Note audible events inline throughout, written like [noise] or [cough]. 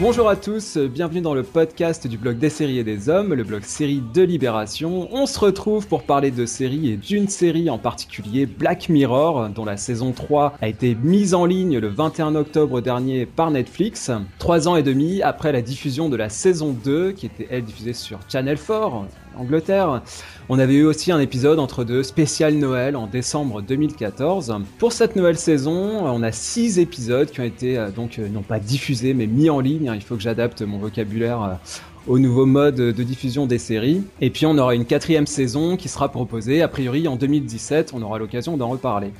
Bonjour à tous, bienvenue dans le podcast du blog des séries et des hommes, le blog série de Libération. On se retrouve pour parler de séries et d'une série en particulier, Black Mirror, dont la saison 3 a été mise en ligne le 21 octobre dernier par Netflix, trois ans et demi après la diffusion de la saison 2, qui était elle diffusée sur Channel 4, Angleterre. On avait eu aussi un épisode entre deux spécial Noël en décembre 2014. Pour cette nouvelle saison, on a six épisodes qui ont été euh, donc euh, non pas diffusés mais mis en ligne. Il faut que j'adapte mon vocabulaire euh, au nouveau mode de diffusion des séries. Et puis on aura une quatrième saison qui sera proposée, a priori en 2017, on aura l'occasion d'en reparler.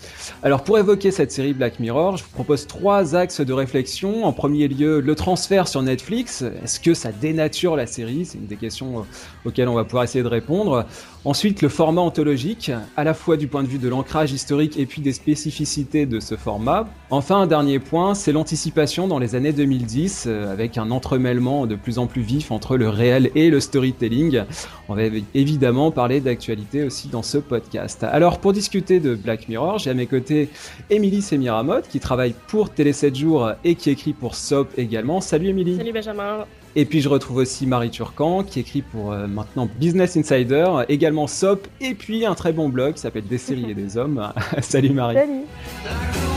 Alors pour évoquer cette série Black Mirror, je vous propose trois axes de réflexion. En premier lieu, le transfert sur Netflix. Est-ce que ça dénature la série? C'est une des questions auxquelles on va pouvoir essayer de répondre. Ensuite, le format anthologique, à la fois du point de vue de l'ancrage historique et puis des spécificités de ce format. Enfin, un dernier point, c'est l'anticipation dans les années 2010, euh, avec un entremêlement de plus en plus vif entre le réel et le storytelling. On va évidemment parler d'actualité aussi dans ce podcast. Alors, pour discuter de Black Mirror, j'ai à mes côtés Émilie Semiramotte, qui travaille pour Télé 7 jours et qui écrit pour SOP également. Salut Émilie Salut Benjamin et puis je retrouve aussi Marie Turcan qui écrit pour euh, maintenant Business Insider, également SOP, et puis un très bon blog qui s'appelle Des séries et des hommes. [laughs] Salut Marie. Salut.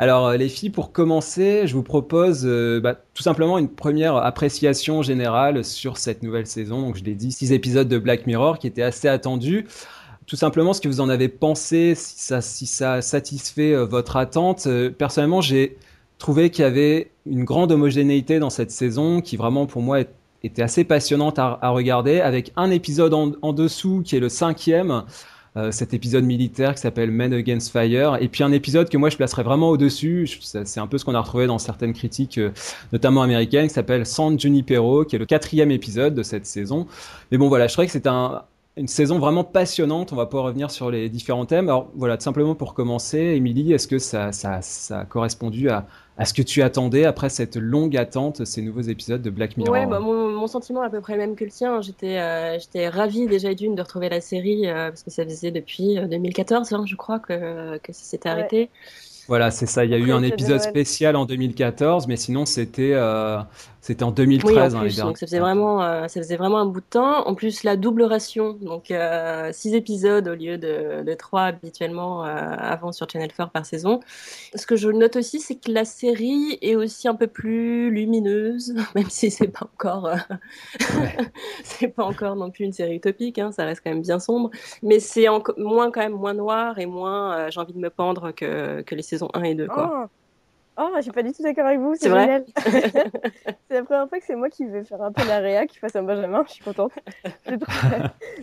Alors euh, les filles, pour commencer, je vous propose euh, bah, tout simplement une première appréciation générale sur cette nouvelle saison. Donc je l'ai dit, six épisodes de Black Mirror qui étaient assez attendus. Tout simplement ce que vous en avez pensé, si ça, si ça satisfait euh, votre attente. personnellement, j'ai trouvé qu'il y avait une grande homogénéité dans cette saison qui vraiment pour moi était assez passionnante à, regarder, avec un épisode en dessous qui est le cinquième. Euh, cet épisode militaire qui s'appelle Men Against Fire, et puis un épisode que moi je placerais vraiment au-dessus, c'est un peu ce qu'on a retrouvé dans certaines critiques, euh, notamment américaines, qui s'appelle San Junipero, qui est le quatrième épisode de cette saison. Mais bon voilà, je trouvais que c'est une saison vraiment passionnante. On va pouvoir revenir sur les différents thèmes. Alors voilà, tout simplement pour commencer, Émilie, est-ce que ça, ça, ça a correspondu à, à ce que tu attendais après cette longue attente, ces nouveaux épisodes de Black Mirror? Ouais, bah, mon, sentiment est à peu près le même que le tien. J'étais euh, j'étais ravie déjà d'une de retrouver la série euh, parce que ça faisait depuis 2014, euh, hein, je crois, que, que ça s'était arrêté. Voilà, c'est ça. Il y a eu un épisode spécial en 2014, mais sinon c'était euh, c'était en 2013. Oui, hein, donc ça faisait vraiment euh, ça faisait vraiment un bout de temps. En plus la double ration, donc euh, six épisodes au lieu de, de trois habituellement euh, avant sur Channel 4 par saison. Ce que je note aussi, c'est que la série est aussi un peu plus lumineuse, [laughs] même si c'est pas encore euh, [laughs] c'est pas encore non plus une série utopique. Hein, ça reste quand même bien sombre, mais c'est moins quand même moins noir et moins j'ai envie de me pendre que que les saisons 1 et 2. Quoi. Oh, oh je suis pas du tout d'accord avec vous, c'est vrai. [laughs] c'est la première fois que c'est moi qui vais faire un peu la réa, qui fasse un Benjamin, je suis contente. [laughs]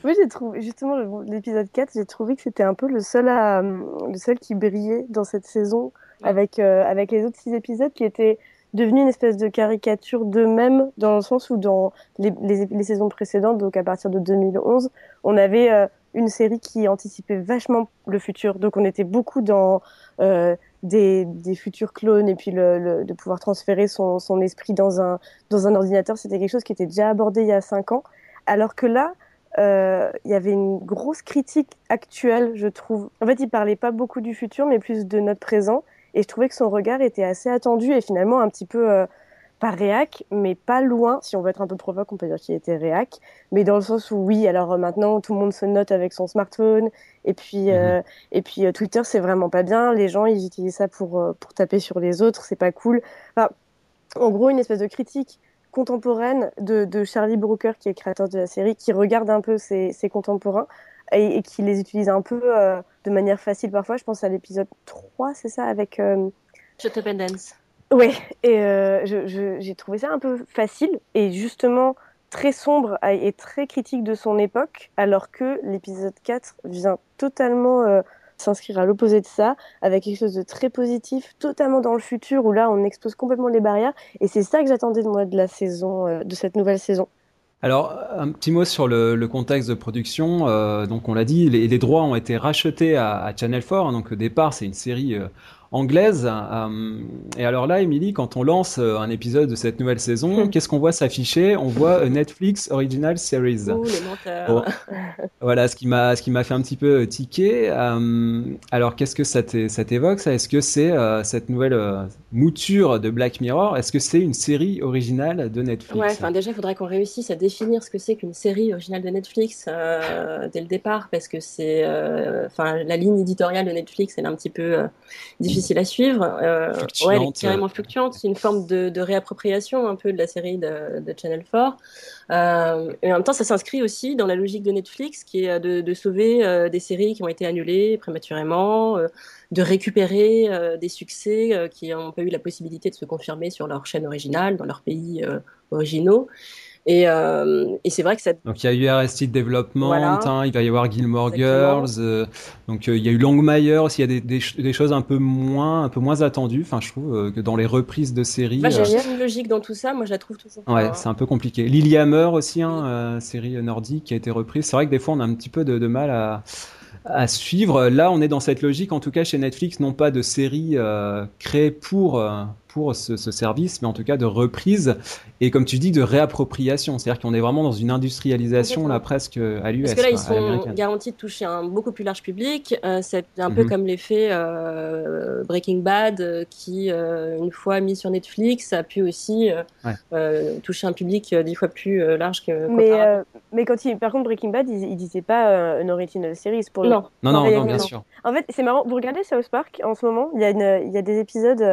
Moi, j'ai trouvé, justement, l'épisode 4, j'ai trouvé que c'était un peu le seul, à, le seul qui brillait dans cette saison, avec, euh, avec les autres six épisodes qui étaient devenus une espèce de caricature d'eux-mêmes, dans le sens où dans les, les, saisons précédentes, donc à partir de 2011, on avait euh, une série qui anticipait vachement le futur. Donc on était beaucoup dans euh, des, futurs clones et puis de pouvoir transférer son, esprit dans un, dans un ordinateur, c'était quelque chose qui était déjà abordé il y a cinq ans. Alors que là, euh, il y avait une grosse critique actuelle, je trouve. En fait, il parlait pas beaucoup du futur, mais plus de notre présent. Et je trouvais que son regard était assez attendu et finalement un petit peu euh, pas réac, mais pas loin. Si on veut être un peu provoque, on peut dire qu'il était réac, mais dans le sens où oui, alors euh, maintenant tout le monde se note avec son smartphone, et puis euh, mhm. et puis euh, Twitter c'est vraiment pas bien. Les gens ils utilisent ça pour pour taper sur les autres, c'est pas cool. Enfin, en gros, une espèce de critique contemporaine de, de Charlie Brooker, qui est le créateur de la série, qui regarde un peu ses, ses contemporains et, et, qui les utilise un peu de manière facile parfois. Je pense à l'épisode 3, c'est ça, avec... Shut Up and Dance. Ouais, et euh, j'ai trouvé ça un peu facile et justement très sombre et très critique de son époque, alors que l'épisode 4 vient totalement euh, s'inscrire à l'opposé de ça, avec quelque chose de très positif, totalement dans le futur, où là on expose complètement les barrières, et c'est ça que j'attendais de moi de la saison, euh, de cette nouvelle saison. Alors, un petit mot sur le, contexte de production. Donc, on l'a dit, les, droits ont été rachetés à, Channel 4. Hein. donc, au départ, c'est une série anglaise. Euh, et alors là, Émilie, quand on lance euh, un épisode de cette nouvelle saison, [laughs] qu'est-ce qu'on voit s'afficher? On voit Netflix Original Series. Oh, les [laughs] voilà, ce qui m'a ce qui m'a fait un petit peu euh, tiquer. alors, qu'est-ce que ça t'évoque ça? Est-ce que c'est cette nouvelle mouture de Black Mirror? Est-ce que c'est une série originale de Netflix? Ouais, enfin déjà, il faudrait qu'on réussisse à définir ce que c'est qu'une série originale de Netflix dès le départ, parce que c'est, enfin, la ligne éditoriale de Netflix, elle est un petit peu difficile difficile à suivre. Euh, ouais, elle est carrément fluctuante. C'est une forme de, de, réappropriation un peu de la série de, de Channel 4. Euh, et en même temps, ça s'inscrit aussi dans la logique de Netflix qui est de, de sauver euh, des séries qui ont été annulées prématurément, euh, de récupérer des succès qui n'ont pas eu la possibilité de se confirmer sur leur chaîne originale, dans leurs pays originaux. Et, euh, et c'est vrai que ça. Donc il y a eu Arrested Development, hein, il va y avoir Gilmore Girls, euh, donc euh, il y a eu Longmire aussi, il y a des, des, choses un peu moins, un peu moins attendues, enfin je trouve que dans les reprises de séries. Bah, j'ai une logique dans tout ça, moi je la trouve toujours. Ouais, c'est un peu compliqué. Lilyhammer aussi, hein, série nordique qui a été reprise. C'est vrai que des fois on a un petit peu de, de mal à à suivre. Là, on est dans cette logique, en tout cas chez Netflix, non pas de séries euh, créées pour, pour ce, service, mais en tout cas de reprise et comme tu dis de réappropriation. C'est-à-dire qu'on est vraiment dans une industrialisation là presque à l'US. Parce que là, ils sont garantis de toucher un beaucoup plus large public. Euh, c'est un peu mhm. comme l'effet euh, Breaking Bad euh, qui, une fois mis sur Netflix, a pu aussi toucher un public dix fois plus large que. Mais, mais quand il, par contre, Breaking Bad, il, il disait pas une original series pour non. Non, non, non, bien sûr. En fait, c'est marrant. Vous regardez South Park en ce moment, il y a, une, il y a des épisodes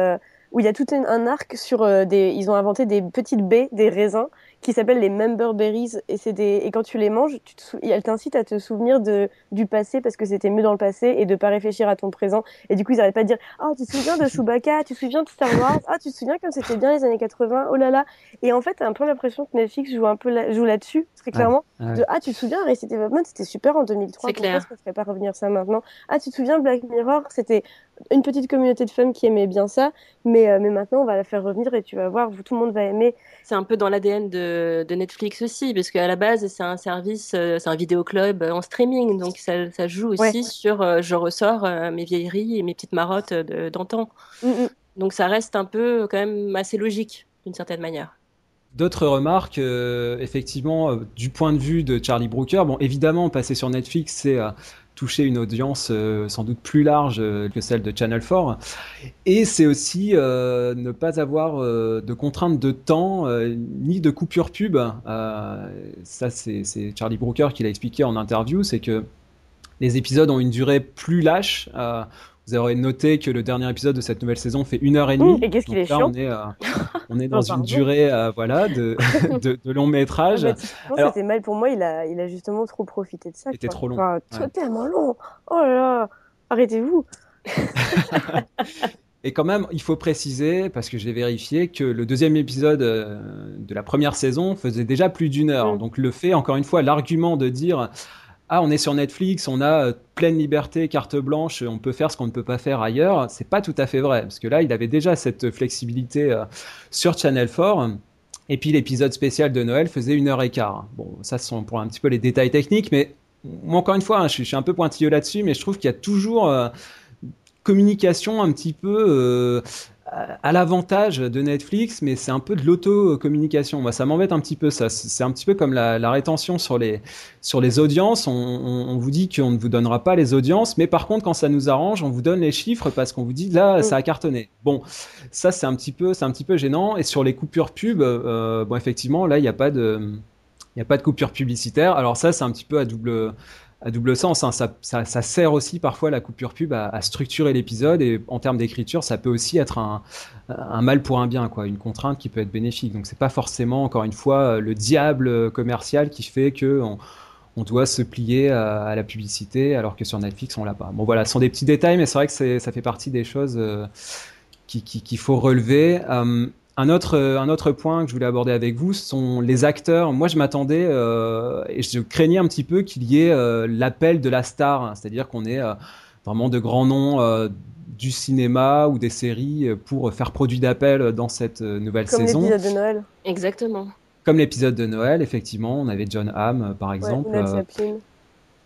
où il y a tout un, arc sur euh, des. Ils ont inventé des petites baies, des raisins, qui s'appellent les member berries. Et, c'est des, et quand tu les manges, tu te, elles t'incitent à te souvenir de, du passé parce que c'était mieux dans le passé et de pas réfléchir à ton présent. Et du coup, ils n'arrêtent pas de dire Oh, tu te souviens de Chewbacca Tu te souviens de Star Wars Ah, tu te souviens comme c'était bien les années 80 Oh là là Et en fait, t'as un peu l'impression que Netflix joue un peu joue là-dessus, très clairement. De, ah, tu te souviens Arrested Development, c'était super en 2003. C'est clair. Pourquoi ne pas revenir ça maintenant? Ah, tu te souviens Black Mirror C'était une petite communauté de femmes qui aimaient bien ça, mais, euh, mais maintenant on va la faire revenir et tu vas voir, tout le monde va aimer. C'est un peu dans l'ADN de, de, Netflix aussi, parce qu'à la base c'est un service, euh, c'est un vidéoclub en streaming, donc ça, ça joue aussi sur euh, je ressors mes vieilleries et mes petites marottes d'antan. Mm, mm. Donc ça reste un peu quand même assez logique d'une certaine manière. D'autres remarques, effectivement, du point de vue de Charlie Brooker, bon, évidemment, passer sur Netflix, c'est toucher une audience euh, sans doute plus large euh, que celle de Channel 4. Et c'est aussi euh, ne pas avoir de contraintes de temps ni de coupure pub. ça, c'est Charlie Brooker qui l'a expliqué en interview, c'est que les épisodes ont une durée plus lâche. Vous aurez noté que le dernier épisode de cette nouvelle saison fait une heure et demie. et qu'est-ce qu'il est chiant on est, euh, [laughs] on est dans une durée euh, voilà, de, [laughs] de, de, long métrage. Ah, c'était mal pour moi, il a, il a justement trop profité de ça. C'était trop long. Enfin, tellement long. Oh là là, arrêtez-vous. [laughs] Et quand même, il faut préciser, parce que j'ai vérifié, que le deuxième épisode euh, de la première saison faisait déjà plus d'une heure. Mm. Donc le fait, encore une fois, l'argument de dire ah, on est sur Netflix, on a euh, pleine liberté, carte blanche, on peut faire ce qu'on ne peut pas faire ailleurs, c'est pas tout à fait vrai, parce que là, il avait déjà cette flexibilité euh, sur Channel 4. Et puis l'épisode spécial de Noël faisait une heure et quart. Bon, ça sont pour un petit peu les détails techniques, mais moi encore une fois, hein, je, suis, un peu pointilleux là-dessus, mais je trouve qu'il y a toujours euh, communication un petit peu à l'avantage de Netflix, mais c'est un peu de l'auto-communication. Moi, ça m'embête un petit peu ça. C'est un petit peu comme la, rétention sur les, sur les audiences. On, vous dit qu'on ne vous donnera pas les audiences, mais par contre, quand ça nous arrange, on vous donne les chiffres parce qu'on vous dit là, ça a cartonné. Bon, ça c'est un petit peu, c'est un petit peu gênant. Et sur les coupures pub, euh, bon, effectivement, là, il n'y a pas de, il n'y a pas de coupure publicitaire. Alors ça, c'est un petit peu à double, à double sens. Hein. Ça, ça, sert aussi parfois la coupure pub à, structurer l'épisode et en termes d'écriture, ça peut aussi être un, un, mal pour un bien, quoi, une contrainte qui peut être bénéfique. Donc c'est pas forcément, encore une fois, le diable commercial qui fait que on, on doit se plier à, la publicité alors que sur Netflix on l'a pas. Bon voilà, ce sont des petits détails, mais c'est vrai que ça fait partie des choses euh, qu'il qui, faut relever. Euh, un autre, un autre point que je voulais aborder avec vous sont les acteurs. Moi, je m'attendais euh, et je craignais un petit peu qu'il y ait euh, l'appel de la star, c'est-à-dire qu'on ait euh, vraiment de grands noms euh, du cinéma ou des séries pour faire produit d'appel dans cette nouvelle Comme saison. Comme de Noël. Exactement. Comme l'épisode de Noël, effectivement, on avait John Hamm, par exemple. Ouais, Una Chaplin.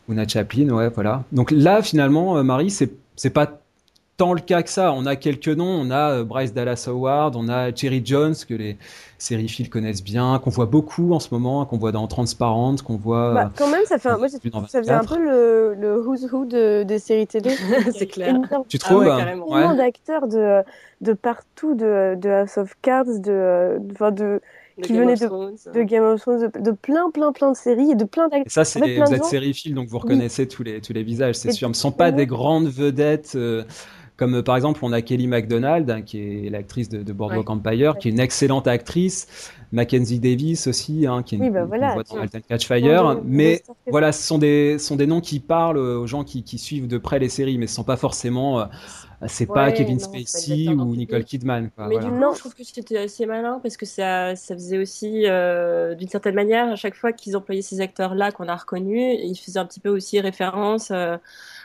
Una Chaplin, ouais, voilà. Donc là, finalement, Marie, c'est c'est pas tant le cas que ça. On a quelques noms, on a Bryce Dallas Howard, on a Cherry Jones que les sériphiles connaissent bien, qu'on voit beaucoup en ce moment, qu'on voit dans Transparent, qu'on voit. Bah, quand même, ça fait un, moi, ça faisait un peu le, le who's who de, des séries télé. [laughs] c'est clair. Tu trouves ah ouais, carrément. Tellement d'acteurs de, de partout, de, de House of Cards, de, de, de, de qui Game venaient of de, de Game of Thrones, de, de plein, plein, plein de séries et de plein d'acteurs. ça, c'est En fait, plein vous êtes sériphiles, donc vous reconnaissez tous les tous les visages, c'est sûr. Ce ne sont pas ouais. des grandes vedettes. euh, comme euh, par exemple, on a Kelly MacDonald, hein, qui est l'actrice de, de Boardwalk Empire, qui est une excellente actrice. Mackenzie Davis aussi, hein, qui est une, Oui, bah voilà, voit dans Catch Fire. de- mais voilà, ce sont des, sont des noms qui parlent aux gens qui, qui suivent de près les séries, mais ce sont pas forcément, c'est pas Kevin non, pas Spacey ou. Nicole Kidman. Quoi, Mais voilà. du Non. je trouve que c'était assez malin parce que ça, ça faisait aussi, euh, d'une certaine manière, à chaque fois qu'ils employaient ces acteurs-là qu'on a reconnus, ils faisaient un petit peu aussi référence euh,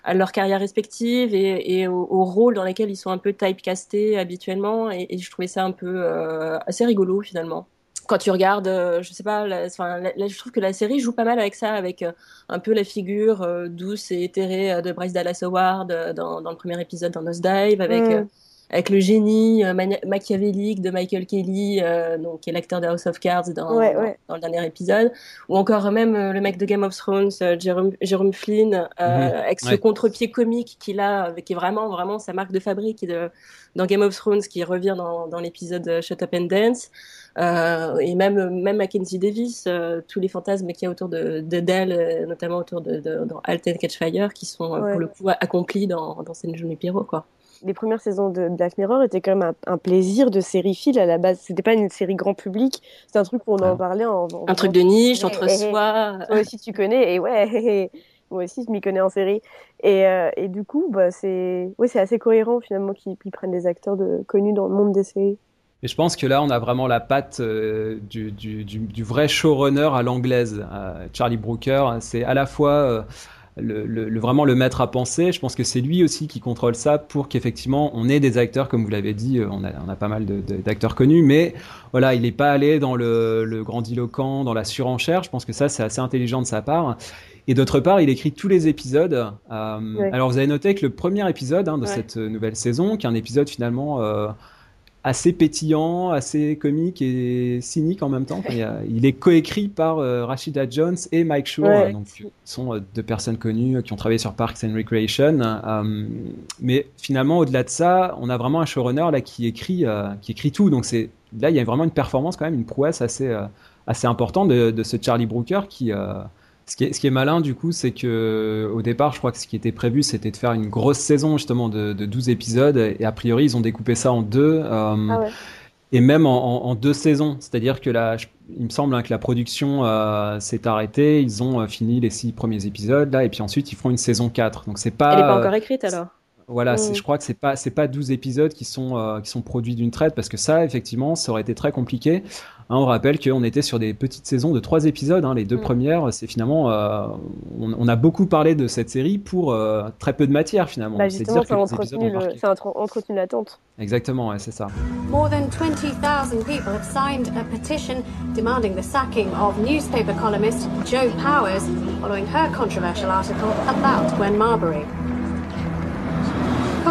à leur carrière respective et, et au, au rôle dans lesquels ils sont un peu typecastés habituellement. Et, et je trouvais ça un peu euh, assez rigolo finalement. Quand tu regardes, euh, je sais pas, la- enfin, la- la- je trouve que la série joue pas mal avec ça, avec euh, un peu la figure euh, douce et éthérée euh, de Bryce Dallas Howard euh, dans, dans le premier épisode dans Nosedive, avec Mm. euh, avec le génie euh, machiavélique de Michael Kelly, euh, donc, qui est l'acteur de House of Cards dans, Ouais, dans- ouais. dans le dernier épisode, ou encore même euh, le mec de Game of Thrones, euh, Jerome, Jerome Flynn, euh, Mhm. avec ce Ouais. contre-pied comique qu'il a, euh, qui est vraiment, vraiment sa marque de fabrique de, dans Game of Thrones, qui revient dans, dans l'épisode Shut Up and Dance. Euh, et même, même Mackenzie Davis, euh, tous les fantasmes qu'il y a autour de, de d'elle, euh, notamment autour de, de dans Halt and Catch Fire, qui sont Ouais. pour le coup accomplis dans, dans Scène Jeune Pierrot, quoi. les premières saisons de Black Mirror étaient quand même un, un plaisir de sériephile à la base. C'était pas une série grand public, c'était un truc où on en Ouais. parlait en, en- Un truc de niche, Ouais, entre ouais, soi. Toi aussi tu connais et ouais, [laughs] moi aussi je m'y connais en série. Et, euh, et du coup, bah, c'est oui, c'est assez cohérent finalement qu'ils qu'ils prennent des acteurs de, connus dans le monde des séries. Et je pense que là, on a vraiment la patte euh, du, du, du, du vrai showrunner à l'anglaise. Euh, Charlie Brooker, c'est à la fois euh, le, le, le- vraiment le maître à penser. Je pense que c'est lui aussi qui contrôle ça pour qu'effectivement on ait des acteurs, comme vous l'avez dit, on a, on a pas mal d'acteurs connus, mais voilà, il n'est pas allé dans le, le grandiloquent, dans la surenchère. Je pense que ça, c'est assez intelligent de sa part. Et d'autre part, il écrit tous les épisodes. Euh, Ouais. Alors, vous avez noté que le premier épisode hein, de Ouais. cette nouvelle saison, qui est un épisode finalement euh, assez pétillant, assez comique et cynique en même temps. Il, y a- il est coécrit par euh, Rashida Jones et Mike Schur, Ouais. donc qui sont euh, deux personnes connues euh, qui ont travaillé sur Parks and Recreation. Euh, mais finalement, au-delà de ça, on a vraiment un showrunner là qui écrit, euh, qui écrit tout. Donc c'est là, il y a vraiment une performance quand même, une prouesse assez, euh, assez importante de, de ce Charlie Brooker qui euh, ce qui, est, ce qui est malin du coup, c'est que au départ, je crois que ce qui était prévu, c'était de faire une grosse saison justement de, de 12 épisodes, et a priori, ils ont découpé ça en deux, euh, Ah ouais. et même en, en- en deux saisons. C'est-à-dire que la, je- il me semble hein, que la production euh, s'est arrêtée, ils ont euh, fini les six premiers épisodes là, et puis ensuite ils feront une saison 4. Donc c'est pas, Elle n'est pas encore écrite alors? Voilà, Mm. c'est- je crois que c'est pas c'est pas 12 épisodes qui sont euh, qui sont produits d'une traite parce que ça effectivement ça aurait été très compliqué. Hein, on rappelle qu'on était sur des petites saisons de trois épisodes. hein, les deux Mm. premières, c'est finalement euh, on, on a beaucoup parlé de cette série pour euh, très peu de matière finalement. Bah, C'est dire ça que les épisodes entretenu ont le- ça entretenu l'attente. Exactement, ouais, c'est ça. More than 20,000 people have signed a petition demanding the sacking of newspaper columnist Joe Powers following her controversial article about Gwen Marbury.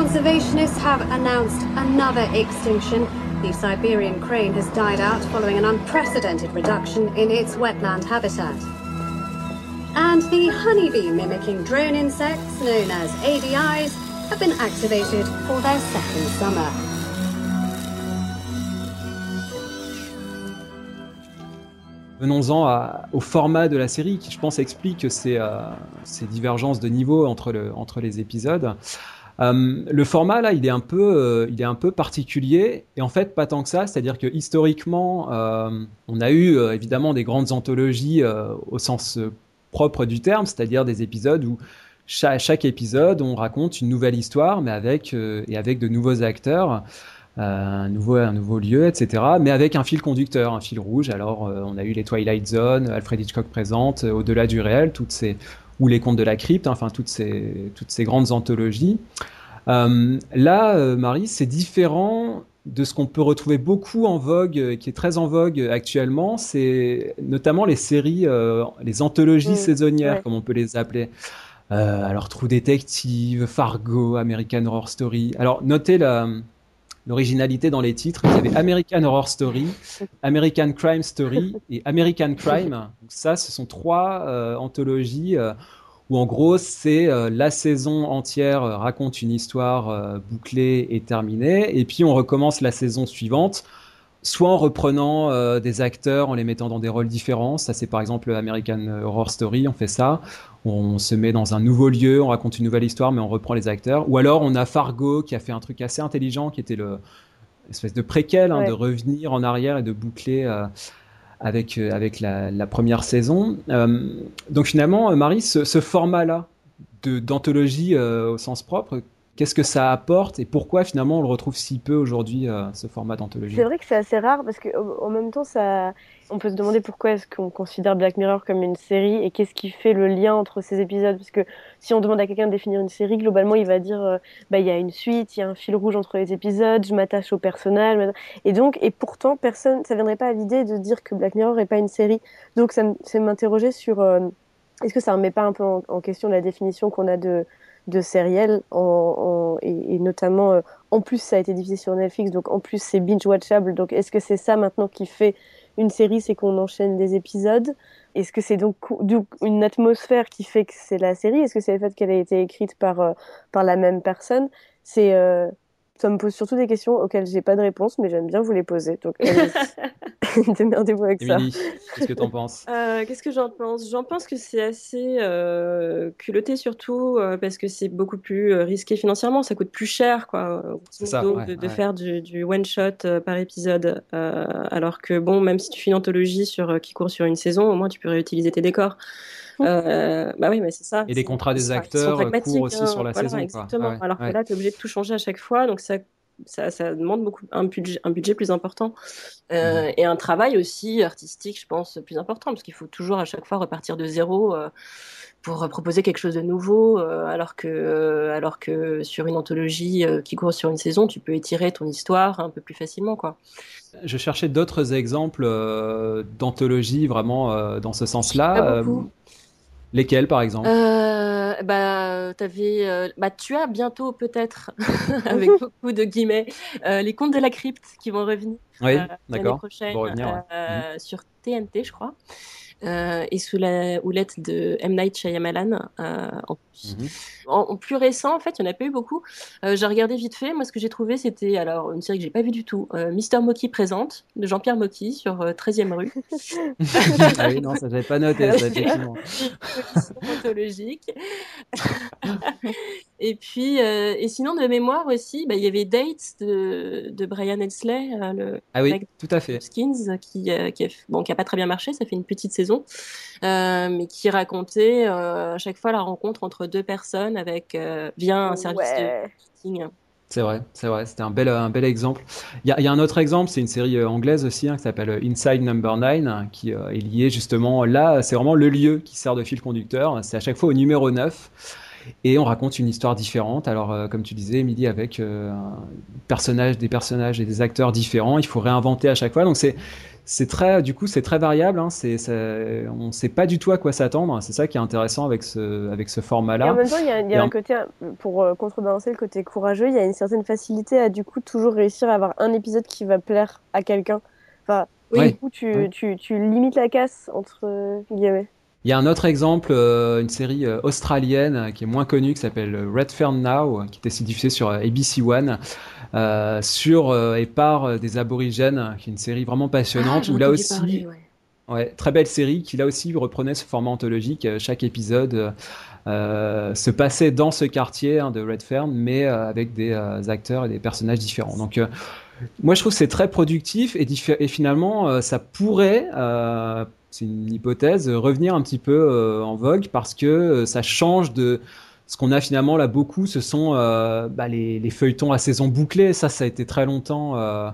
Conservationists have announced another extinction. The Siberian crane has died out following an unprecedented reduction in its wetland habitat. And the honeybee mimicking drone insects known as ADIs have been activated for their second summer. Venons-en au format de la série qui, je pense, explique ces, euh, ces divergences de niveau entre les épisodes. Euh, le format là, il est un peu, euh, il est un peu particulier et en fait pas tant que ça. C'est-à-dire que historiquement, euh, on a eu évidemment des grandes anthologies au sens propre du terme, c'est-à-dire des épisodes où chaque, chaque épisode on raconte une nouvelle histoire, mais avec et avec de nouveaux acteurs. un nouveau, un nouveau lieu, etc. Mais avec un fil conducteur, un fil rouge. Alors, on a eu les Twilight Zone, Alfred Hitchcock présente, Au-delà du réel, toutes ces, ou les Contes de la crypte, enfin toutes ces, toutes ces grandes anthologies. Euh, là, euh, Marie, c'est différent de ce qu'on peut retrouver beaucoup en vogue, qui est très en vogue actuellement, c'est notamment les séries, les anthologies saisonnières, comme on peut les appeler. alors True Detective, Fargo, American Horror Story. Alors notez la, l'originalité dans les titres. Vous avez American Horror Story, American Crime Story et American Crime. ça, ce sont trois euh, anthologies euh, où en gros, c'est euh, la saison entière raconte une histoire bouclée et terminée, et puis on recommence la saison suivante. Soit en reprenant des acteurs, en les mettant dans des rôles différents. Ça, c'est par exemple American Horror Story, on fait ça on se met dans un nouveau lieu, on raconte une nouvelle histoire, mais on reprend les acteurs. Ou alors on a Fargo qui a fait un truc assez intelligent, qui était le espèce de préquel, hein, de revenir en arrière et de boucler euh, avec euh, avec la, première saison. Euh, donc finalement, Marie, ce, format-là d'anthologie au sens propre, Qu'est-ce que ça apporte et pourquoi finalement on le retrouve si peu aujourd'hui, ce format d'anthologie? C'est vrai que c'est assez rare parce qu'en même temps, ça, on peut se demander pourquoi est-ce qu'on considère Black Mirror comme une série et qu'est-ce qui fait le lien entre ces épisodes? Parce que si on demande à quelqu'un de définir une série, globalement, il va dire euh, bah il y a une suite, il y a un fil rouge entre les épisodes, je m'attache au personnel. Et donc, et pourtant, personne, ça viendrait pas à l'idée de dire que Black Mirror n'est pas une série. Donc, ça m'interroger sur euh, est-ce que ça remet pas un peu en, question la définition qu'on a de de sériel en, et, notamment euh, en plus ça a été diffusé sur Netflix donc en plus c'est binge watchable donc est-ce que c'est ça maintenant qui fait une série, c'est qu'on enchaîne des épisodes? Est-ce que c'est donc une atmosphère qui fait que c'est la série? Est-ce que c'est le fait qu'elle ait été écrite par, euh, par la même personne? C'est euh, ça me pose surtout des questions auxquelles j'ai pas de réponse, mais j'aime bien vous les poser. Donc, [laughs] démerdez-vous avec ça. Qu'est-ce que tu en penses? Euh, Qu'est-ce que j'en pense? J'en pense que c'est assez euh, culotté, surtout euh, parce que c'est beaucoup plus risqué financièrement. Ça coûte plus cher, quoi, ça, de, faire du, one shot par épisode. alors que bon, même si tu fais une anthologie sur qui court sur une saison, au moins tu peux réutiliser tes décors. Euh, bah oui, mais c'est ça. Et les contrats des acteurs courent aussi sur la saison. Exactement. Alors que là, tu es obligé de tout changer à chaque fois, donc ça, ça, ça demande beaucoup un budget, un budget plus important euh, mhm. et un travail aussi artistique, je pense, plus important, parce qu'il faut toujours à chaque fois repartir de zéro. Euh, pour proposer quelque chose de nouveau, alors que alors que sur une anthologie qui court sur une saison, tu peux étirer ton histoire un peu plus facilement, quoi. Je cherchais d'autres exemples d'anthologie vraiment dans ce sens-là. Lesquels, par exemple? Euh, bah, avais, euh, bah, Tu as bientôt, peut-être, [laughs] avec [laughs] beaucoup de guillemets, euh, les contes de la crypte qui vont revenir oui, l'année prochaine sur TNT, je crois. Euh, et sous la houlette de M. Night Shyamalan euh, en, mhm. en, plus récent en fait il n'y en a pas eu beaucoup. Euh, j'ai regardé vite fait. Moi ce que j'ai trouvé c'était alors une série que j'ai pas vue du tout Mister Moki présente de Jean-Pierre Moki sur 13e rue. [laughs] Ah oui non ça j'avais pas noté ça, [laughs] effectivement. [laughs] Et puis et sinon de mémoire aussi bah, il y avait Dates de, de Brian Hensley le ah oui tout à fait. Skins qui, qui, a, bon, qui a pas très bien marché ça fait une petite saison euh, mais qui racontait euh, à chaque fois la rencontre entre deux personnes avec euh, via un service de marketing. C'est vrai, c'est vrai, c'était un bel, un bel exemple. Il y, a un autre exemple, c'est une série anglaise aussi hein, qui s'appelle Inside Number 9, qui est liée justement là, c'est vraiment le lieu qui sert de fil conducteur. C'est à chaque fois au numéro 9 et on raconte une histoire différente. Alors, comme tu disais, Emily, avec euh, personnage, des personnages et des acteurs différents, il faut réinventer à chaque fois. Donc, c'est c'est très, du coup, c'est très variable. Hein, c'est, on ne sait pas du tout à quoi s'attendre. C'est ça qui est intéressant avec ce, avec ce format-là. en même temps, il y a, un côté, pour euh, contrebalancer le côté courageux, il y a une certaine facilité à du coup toujours réussir à avoir un épisode qui va plaire à quelqu'un. Enfin, du coup, tu, tu, tu, limites la casse entre guillemets. Il y a un autre exemple, euh, une série euh, australienne qui est moins connue, qui s'appelle Redfern Now, qui était diffusée sur ABC One. Euh, sur euh, et par euh, des aborigènes, qui est une série vraiment passionnante, ah, où là aussi, ouais. très belle série, qui là aussi reprenait ce format anthologique. Chaque épisode se passait dans ce quartier hein, de Redfern, mais avec des acteurs et des personnages différents. Donc moi, je trouve que c'est très productif et, et finalement, ça pourrait, c'est une hypothèse, revenir un petit peu en vogue parce que ça change de ce qu'on a finalement là beaucoup, ce sont euh, bah, les, feuilletons à saison bouclée. Ça, ça a été très longtemps euh,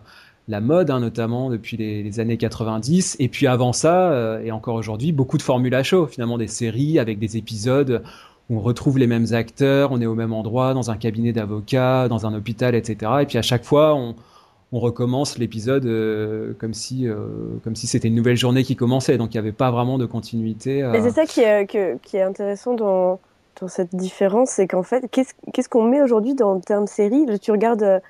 la mode, hein, notamment depuis les, années 90. Et puis avant ça, euh, et encore aujourd'hui, beaucoup de formules à chaud, finalement des séries avec des épisodes où on retrouve les mêmes acteurs, on est au même endroit, dans un cabinet d'avocat, dans un hôpital, etc. Et puis à chaque fois, on, on recommence l'épisode comme si comme si c'était une nouvelle journée qui commençait. Donc il n'y avait pas vraiment de continuité. Mais c'est ça qui est, qui est intéressant dans, dans cette différence, c'est qu'en fait, qu'est-ce qu'on met aujourd'hui dans le terme série? Tu regardes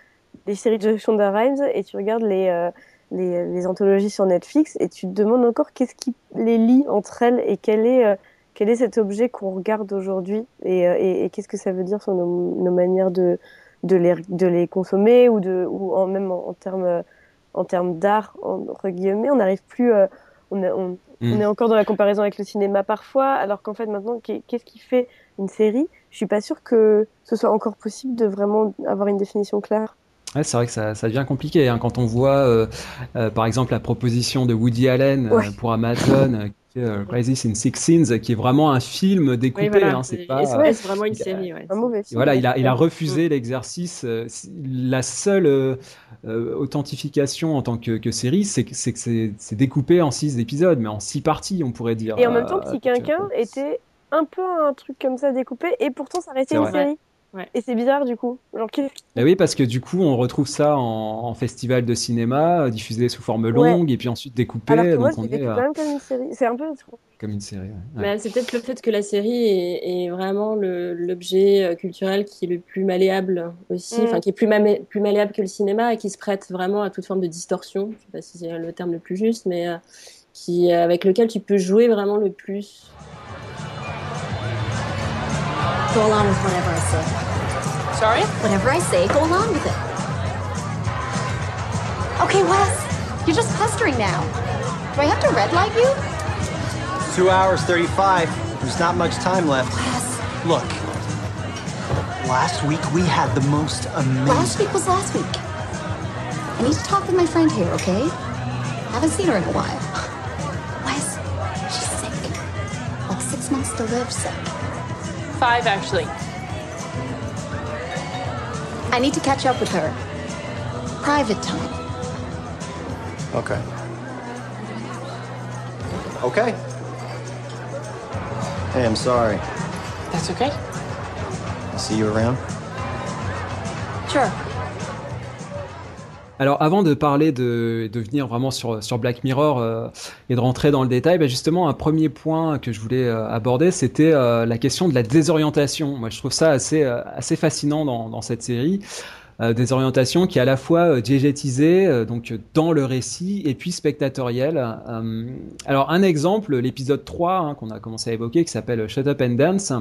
les séries de Shonda Rhimes et tu regardes les, les, les, anthologies sur Netflix et tu te demandes encore qu'est-ce qui les lie entre elles et quel est est cet objet qu'on regarde aujourd'hui et, euh, et, qu'est-ce que ça veut dire sur nos manières de, de, les, de les consommer ou, de, ou en, même en, en termes en termes d'art, entre guillemets, on n'arrive plus, euh, on, on, mm. on, est encore dans la comparaison avec le cinéma parfois, alors qu'en fait maintenant, qu'est-ce qui fait une série? Je suis pas sûre que ce soit encore possible de vraiment avoir une définition claire. Ouais, c'est vrai que ça, ça devient compliqué hein, quand on voit, euh, euh, par exemple, la proposition de Woody Allen ouais. pour Amazon euh, Crisis in Six Scenes, qui est vraiment un film découpé. Oui, voilà. hein, c'est pas. Ouais, c'est vraiment une série. Ouais. Un mauvais film. Voilà, il a, il a refusé mm. l'exercice. Euh, la seule euh, euh, authentification en tant que, que série, c'est que c'est découpé en six épisodes, mais en six parties, on pourrait dire. Et en même temps, si quelqu'un était un peu un truc comme ça découpé, et pourtant ça restait une vrai. série. Ouais. Et c'est bizarre du coup. Genre, bah oui, parce que du coup, on retrouve ça en, en festival de cinéma, euh, diffusé sous forme longue, ouais. et puis ensuite découpé. Alors que moi, donc on est euh... quand même comme une série. C'est un peu comme une série. Ouais. Bah, c'est peut-être le fait que la série est, est vraiment l'objet euh, culturel qui est le plus malléable aussi, enfin mm. qui est plus, plus, malléable que le cinéma et qui se prête vraiment à toute forme de distorsion. Je sais pas si c'est le terme le plus juste, mais euh, qui avec lequel tu peux jouer vraiment le plus. Go along with whatever I say. Sorry? Whatever I say, go along with it. Okay, Wes, you're just pestering now. Do I have to red light you? Two hours, 35. There's not much time left. Wes. Look, last week we had the most amazing... Last week was last week. I need to talk with my friend here, okay? Haven't seen her in a while. Wes, she's sick. Like six months to live sick. Five, actually. I need to catch up with her. Private time. Okay. Okay. Hey, I'm sorry. That's okay. I'll see you around. Sure. Alors avant de parler de, de venir vraiment sur, sur Black Mirror euh, et de rentrer dans le détail, bah justement un premier point que je voulais euh, aborder, c'était euh, la question de la désorientation. Moi je trouve ça assez, euh, assez fascinant dans, dans cette série. Euh, désorientation qui est à la fois diégétisée donc dans le récit et puis spectatorielle. alors un exemple, l'épisode 3 hein, qu'on a commencé à évoquer qui s'appelle Shut Up and Dance.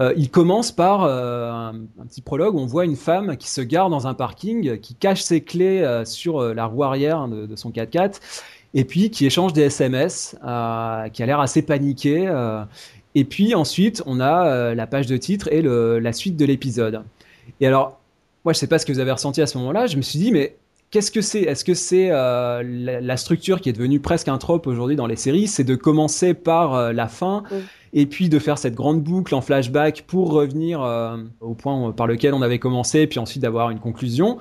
Euh, il commence par euh, un, un, petit prologue. On voit une femme qui se gare dans un parking, qui cache ses clés euh, sur la roue arrière de, de son 4x4, et puis qui échange des SMS, euh, qui a l'air assez paniqué. et puis ensuite, on a la page de titre et le, la suite de l'épisode. Et alors, moi, je sais pas ce que vous avez ressenti à ce moment-là. Je me suis dit, mais Qu'est-ce que c'est? Est-ce que c'est euh, la, la, structure qui est devenue presque un trope aujourd'hui dans les séries? C'est de commencer par euh, la fin oui. et puis de faire cette grande boucle en flashback pour revenir euh, au point par lequel on avait commencé et puis ensuite d'avoir une conclusion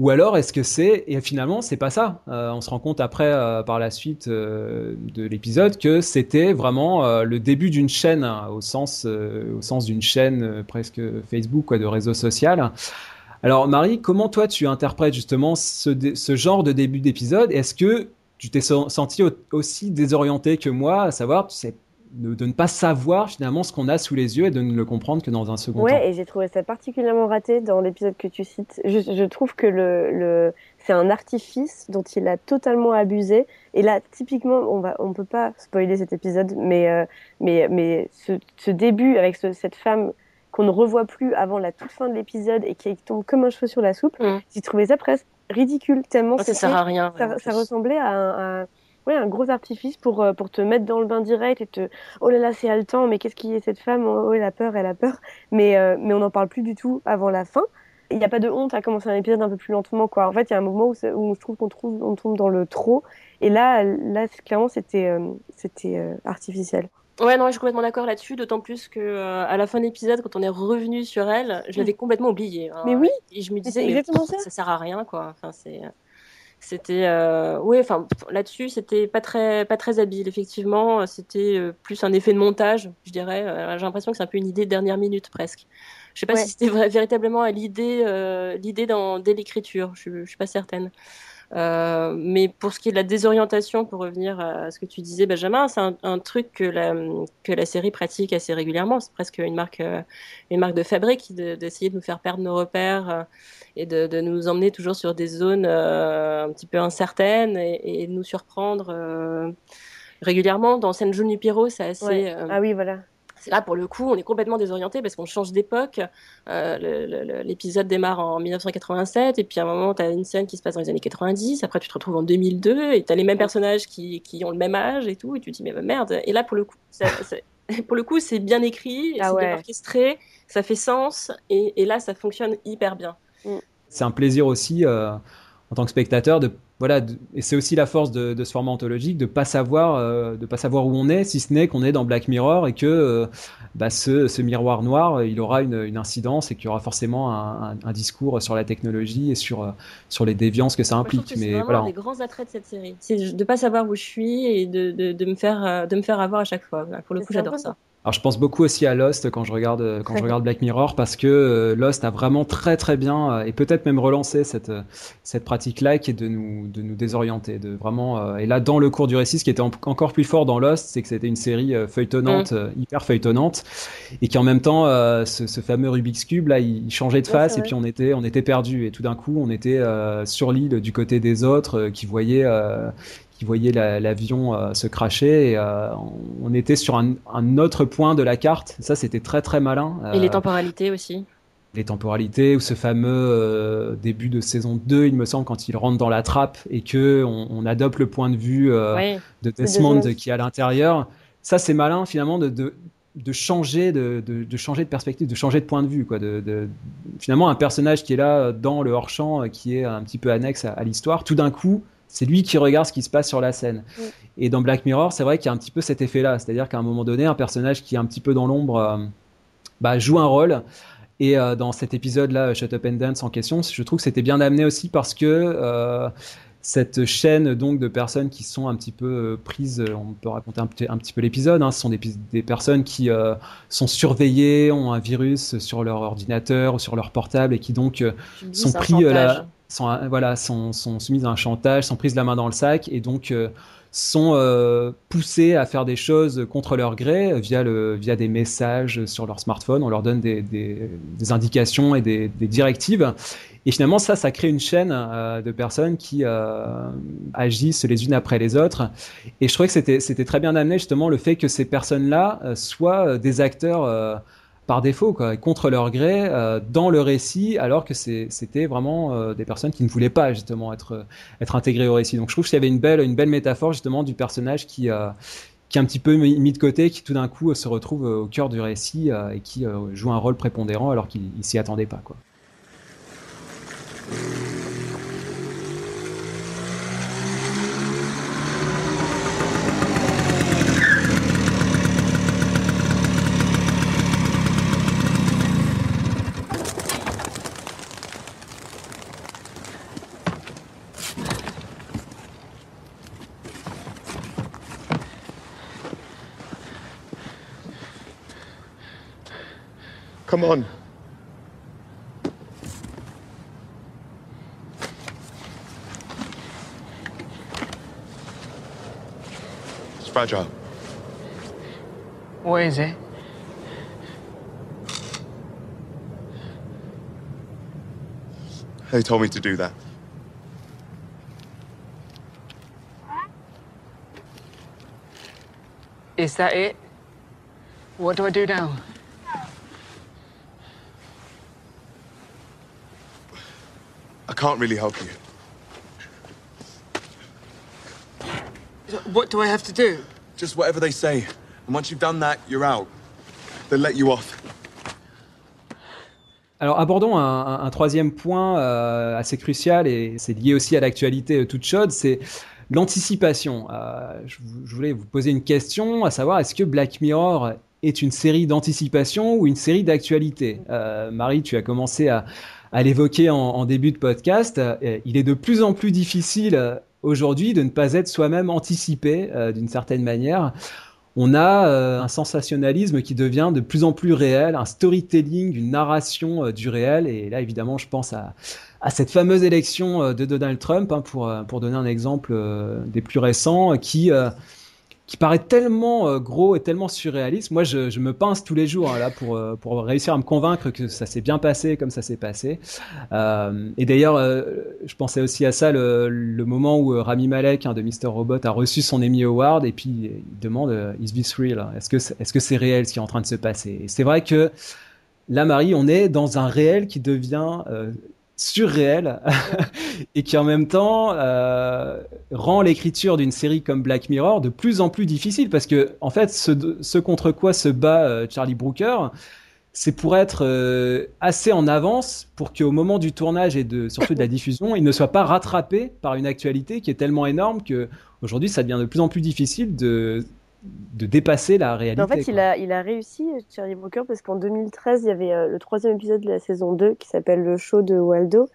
ou alors est-ce que c'est et finalement c'est pas ça. Euh, on se rend compte après euh, par la suite euh, de l'épisode que c'était vraiment le début d'une chaîne hein, au sens d'une chaîne presque Facebook quoi de réseau social. Alors Marie, comment toi tu interprètes justement ce, ce genre de début d'épisode? Est-ce que tu t'es senti aussi désorienté que moi, à savoir tu sais, de, de, ne pas savoir finalement ce qu'on a sous les yeux et de ne le comprendre que dans un second ouais, temps Ouais, et j'ai trouvé ça particulièrement raté dans l'épisode que tu cites. Je, je trouve que le, le c'est un artifice dont il a totalement abusé. Et là, typiquement, on va, on peut pas spoiler cet épisode, mais euh, mais mais ce, ce début avec ce, cette femme qu'on ne revoit plus avant la toute fin de l'épisode et qui tombe comme un cheveu sur la soupe, mmh. j'ai trouvé ça presque ridicule tellement oh, ça sert à rien. Ça, ça ressemblait à un, à, ouais, un gros artifice pour, euh, pour te mettre dans le bain direct et te oh là là c'est haletant mais qu'est-ce qui est cette femme? Oh elle a peur elle a peur mais euh, mais on n'en parle plus du tout avant la fin il n'y a pas de honte à commencer un épisode un peu plus lentement quoi en fait il y a un moment où, où je trouve qu'on trouve on tombe dans le trop et là là clairement c'était euh, c'était euh, artificiel Ouais, non, je suis complètement d'accord là-dessus, d'autant plus que euh, à la fin de l'épisode, quand on est revenu sur elle, je l'avais complètement oublié. Hein, mais oui. Et je me disais, exactement ça. ça sert à rien, quoi. Enfin, c'est C'était, euh, oui, enfin là-dessus, c'était pas très, pas très habile. Effectivement, c'était euh, plus un effet de montage, je dirais. Euh, j'ai l'impression que c'est un peu une idée de dernière minute presque. Je sais pas Ouais. si c'était véritablement à l'idée, euh, l'idée dans dès l'écriture. Je, je suis pas certaine. Euh, mais pour ce qui est de la désorientation, pour revenir à ce que tu disais, Benjamin, c'est un, un truc que la, que la série pratique assez régulièrement. C'est presque une marque, euh, une marque de fabrique de- d'essayer de nous faire perdre nos repères euh, et de, de nous emmener toujours sur des zones euh, un petit peu incertaines et, et de nous surprendre euh, régulièrement. Dans San Junipero, c'est assez. Ouais. euh, Ah oui, voilà. C'est là pour le coup, on est complètement désorienté parce qu'on change d'époque. Euh, L'épisode démarre en 1987 et puis à un moment, tu as une scène qui se passe dans les années 90. Après, tu te retrouves en 2002 et tu as les mêmes personnages qui, qui ont le même âge et tout. Et tu te dis, mais merde. Et là, pour le coup, ça- ça- [laughs] pour le coup, c'est bien écrit, Ah c'est ouais. bien orchestré, ça fait sens et, et là, ça fonctionne hyper bien. c'est un plaisir aussi euh, en tant que spectateur de voilà de- et c'est aussi la force de, de ce format anthologique de pas savoir euh, de pas savoir où on est si ce n'est qu'on est dans Black Mirror et que euh, bah, ce, ce miroir noir euh, il aura une, une incidence et qu'il y aura forcément un, un- un discours sur la technologie et sur sur les déviances que ça Moi, je implique que c'est mais voilà un des grands attraits de cette série. C'est de pas savoir où je suis et de, de, de me, faire, de me faire avoir à chaque fois. Pour le coup, j'adore ça. Alors je pense beaucoup aussi à Lost quand je regarde quand je regarde Black Mirror parce que euh, Lost a vraiment très très bien euh, et peut-être même relancé cette euh, cette pratique là qui est de nous de nous désorienter de vraiment et là dans le cours du récit ce qui était en- encore plus fort dans Lost c'est que c'était une série feuilletonnante euh, hyper feuilletonnante et qui en même temps ce, ce fameux Rubik's cube là il, changeait de face et puis on était on était perdu et tout d'un coup on était euh, sur l'île du côté des autres qui voyaient euh, qui voyaient la- l'avion euh, se cracher et euh, on était sur un, un autre point de la carte. Ça, c'était très très malin. Et les Euh, temporalités aussi. les temporalités ou ce fameux euh, début de saison 2, il me semble, quand il rentre dans la trappe et que on, on adopte le point de vue euh, Ouais. de Desmond Desmond. qui est à l'intérieur. Ça, c'est malin finalement de, de, de changer de, de, de changer de perspective, de changer de point de vue. Quoi, de, de- finalement, un personnage qui est là dans le hors-champ, qui est un petit peu annexe à, à l'histoire, tout d'un coup, c'est lui qui regarde ce qui se passe sur la scène. Et dans Black Mirror, c'est vrai qu'il y a un petit peu cet effet-là. C'est-à-dire qu'à un moment donné, un personnage qui est un petit peu dans l'ombre euh, bah, joue un rôle. Et euh, dans cet épisode-là, Shut Up and Dance en question, je trouve que c'était bien amené aussi parce que euh, cette chaîne donc de personnes qui sont un petit peu euh, prises, euh, on peut raconter un, petit- un petit peu l'épisode, hein, ce sont des, personnes qui euh, sont surveillées, ont un virus sur leur ordinateur, sur leur portable et qui donc euh, sont pris euh, la, sont, euh, voilà, sont, sont soumises à un chantage, sont prises la main dans le sac et donc euh, sont euh, poussées à faire des choses contre leur gré via, le, via des messages sur leur smartphone. On leur donne des, des, indications et des, directives. Et finalement, ça, ça crée une chaîne de personnes qui agissent les unes après les autres. Et je trouvais que c'était très bien amené justement le fait que ces personnes-là soient des acteurs par défaut, quoi, contre leur gré, euh, dans le récit, alors que c'était vraiment euh, des personnes qui ne voulaient pas justement être être intégrées au récit. Donc je trouve qu'il y avait une belle métaphore justement du personnage qui euh, est un petit peu mis de côté, qui tout d'un coup euh, se retrouve euh, au cœur du récit euh, et qui euh, joue un rôle prépondérant alors qu'il il s'y attendait pas. Come on. It's fragile. What is it? They told me to do that. Is that it? What do I do now? Can't really help you. What do I have to do? Just whatever they say. And once you've done that, you're out. They'll let you off. Alors abordons un, un- un troisième point euh, assez crucial et c'est lié aussi à l'actualité euh, toute chaude, c'est l'anticipation. Euh, je, vou- je voulais vous poser une question, à savoir est-ce que Black Mirror est une série d'anticipation ou une série d'actualité? Euh, Marie, tu as commencé à, à l'évoquer en, début de podcast, il est de plus en plus difficile aujourd'hui de ne pas être soi-même anticipé d'une certaine manière on a euh, un sensationnalisme qui devient de plus en plus réel, un storytelling, une narration euh, du réel. Et là, évidemment, je pense à, cette fameuse élection euh, de Donald Trump, hein, pour, pour donner un exemple des plus récents, qui qui paraît tellement euh, gros et tellement surréaliste. Moi, je, me pince tous les jours hein, là pour, euh, pour réussir à me convaincre que ça s'est bien passé comme ça s'est passé. Euh, et d'ailleurs, je pensais aussi à ça le, moment où Rami Malek de Mr. Robot a reçu son Emmy Award et puis il demande Is this real? Est-ce que est-ce que c'est réel ce qui est en train de se passer? Et c'est vrai que là, Marie, on est dans un réel qui devient surréel [laughs] et qui en même temps euh, rend l'écriture d'une série comme Black Mirror de plus en plus difficile parce que en fait ce, ce contre quoi se bat euh, Charlie Brooker c'est pour être euh, assez en avance pour qu'au moment du tournage et de surtout de la diffusion il ne soit pas rattrapé par une actualité qui est tellement énorme que aujourd'hui ça devient de plus en plus difficile de de dépasser la réalité. en fait, il a, il a réussi, Charlie Brooker, parce qu'en 2013, il y avait euh, le troisième épisode de la saison 2 qui s'appelle Le show de Waldo,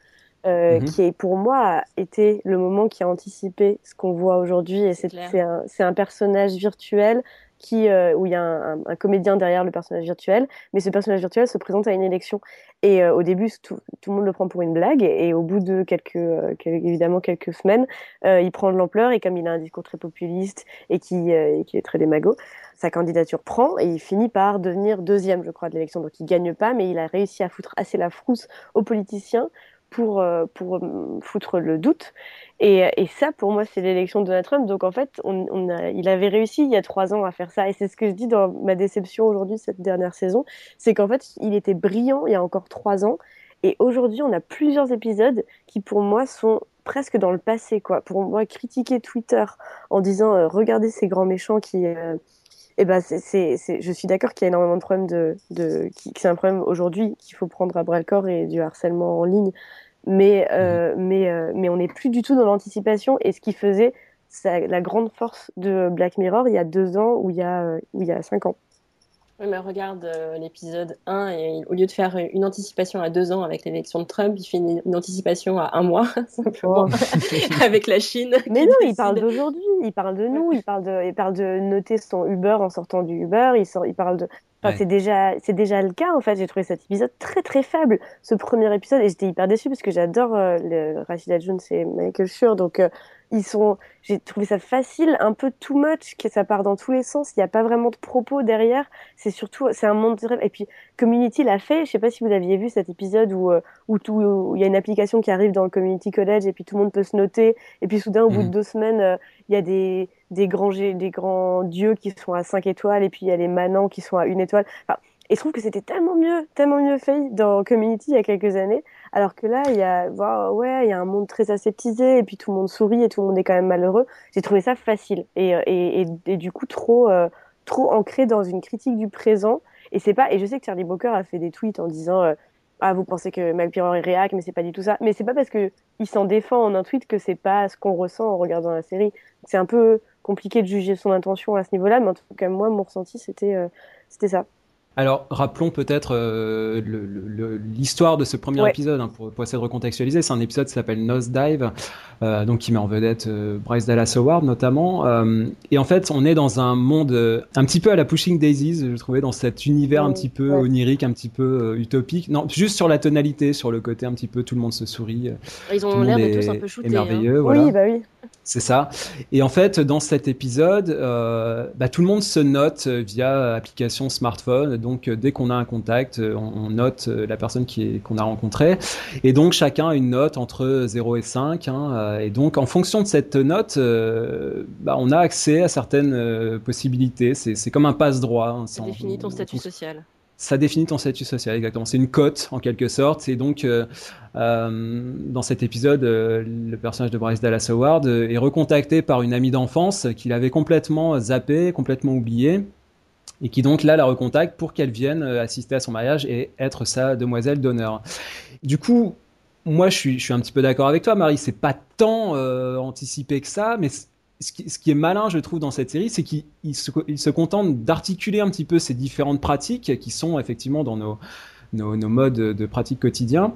euh, mhm. qui, pour moi, a été le moment qui a anticipé ce qu'on voit aujourd'hui. Et c'est un, un, personnage virtuel qui, euh, où il y a un, comédien derrière le personnage virtuel, mais ce personnage virtuel se présente à une élection. Et euh, au début, tout, tout, le monde le prend pour une blague, et, au bout de quelques, euh, évidemment quelques semaines, il prend de l'ampleur, et comme il a un discours très populiste et qui, qui est très démago, sa candidature prend, et il finit par devenir deuxième, je crois, de l'élection. Donc il gagne pas, mais il a réussi à foutre assez la frousse aux politiciens pour, pour foutre le doute. Et, et, ça, pour moi, c'est l'élection de Donald Trump. Donc, en fait, on, a, il avait réussi il y a trois ans à faire ça. Et c'est ce que je dis dans ma déception aujourd'hui, cette dernière saison. C'est qu'en fait, il était brillant il y a encore trois ans. Et aujourd'hui, on a plusieurs épisodes qui, pour moi, sont presque dans le passé. Quoi. Pour moi, critiquer Twitter en disant euh, regardez ces grands méchants qui. Euh, eh ben, c'est, je suis d'accord qu'il y a énormément de problèmes de, de c'est un problème aujourd'hui qu'il faut prendre à bras le corps et du harcèlement en ligne mais, euh, mhm. mais, euh, mais on n'est plus du tout dans l'anticipation. Et ce qui faisait la grande force de Black Mirror il y a deux ans ou il y a, euh, ou il y a cinq ans. Oui, mais regarde l'épisode 1 et au lieu de faire une anticipation à deux ans avec l'élection de Trump, il fait une, anticipation à un mois, [laughs] simplement, oh. [laughs] avec la Chine. Mais non, il parle d'aujourd'hui, il parle de nous, il parle de, il parle de noter son Uber en sortant du Uber, il, sort, il parle de, c'est déjà, c'est déjà le cas en fait. J'ai trouvé cet épisode très très faible, ce premier épisode, et j'étais hyper déçue parce que j'adore euh, le Rachida Jones et Michael Schur, donc euh, ils sont, j'ai trouvé ça facile, un peu too much, que ça part dans tous les sens. Il n'y a pas vraiment de propos derrière. C'est surtout, c'est un monde de rêve. Et puis Community l'a fait. Je sais pas si vous aviez vu cet épisode où euh, où tout, où il y a une application qui arrive dans le Community College et puis tout le monde peut se noter. Et puis soudain, au bout de mhm. deux semaines, il y a des des grands, des grands dieux qui sont à 5 étoiles et puis il y a les manants qui sont à une étoile. Enfin, et je trouve que c'était tellement mieux, tellement mieux fait dans Community il y a quelques années, alors que là, il y a, ouais, il y a un monde très aseptisé et puis tout le monde sourit et tout le monde est quand même malheureux. J'ai trouvé ça facile et, et, et, du coup trop, euh, trop ancré dans une critique du présent. Et c'est pas, et je sais que Charlie Brooker a fait des tweets en disant, euh, ah, vous pensez que Mac est réac, mais c'est pas du tout ça. Mais c'est pas parce que il s'en défend en un tweet que c'est pas ce qu'on ressent en regardant la série. C'est un peu, compliqué de juger son intention à ce niveau-là, mais en tout cas, moi, mon ressenti, c'était euh, c'était ça. Alors, rappelons peut-être euh, l'histoire de ce premier épisode hein, pour, essayer de recontextualiser. C'est un épisode qui s'appelle Nosedive, euh, donc qui met en vedette euh, Bryce Dallas Howard notamment. Euh, et en fait, on est dans un monde un petit peu à la Pushing Daisies, je trouvais, dans cet univers un petit peu onirique, un petit peu utopique. Non, juste sur la tonalité, sur le côté un petit peu tout le monde se sourit. Ils ont l'air de tous un peu shootés. merveilleux, hein. voilà. Oui, bah oui. C'est ça. Et en fait, dans cet épisode, bah, tout le monde se note via application smartphone. Donc, dès qu'on a un contact, on, note la personne qu'on a rencontrée. Et donc, chacun a une note entre 0 et 5. Hein, et donc, en fonction de cette note, euh, bah, on a accès à certaines euh, possibilités. C'est comme un passe-droit. Hein, ça définit ton statut social ça définit ton statut social, exactement. C'est une cote, en quelque sorte. Et donc, euh, euh, dans cet épisode, euh, le personnage de Bryce Dallas Howard est recontacté par une amie d'enfance qu'il avait complètement zappé, complètement oublié, et qui donc là la recontacte pour qu'elle vienne assister à son mariage et être sa demoiselle d'honneur. Du coup, moi, je suis, un petit peu d'accord avec toi, Marie. C'est pas tant anticipé que ça, mais ce qui, est malin, je trouve, dans cette série, c'est qu'il se, contente d'articuler un petit peu ces différentes pratiques qui sont effectivement dans nos, nos, modes de pratique quotidien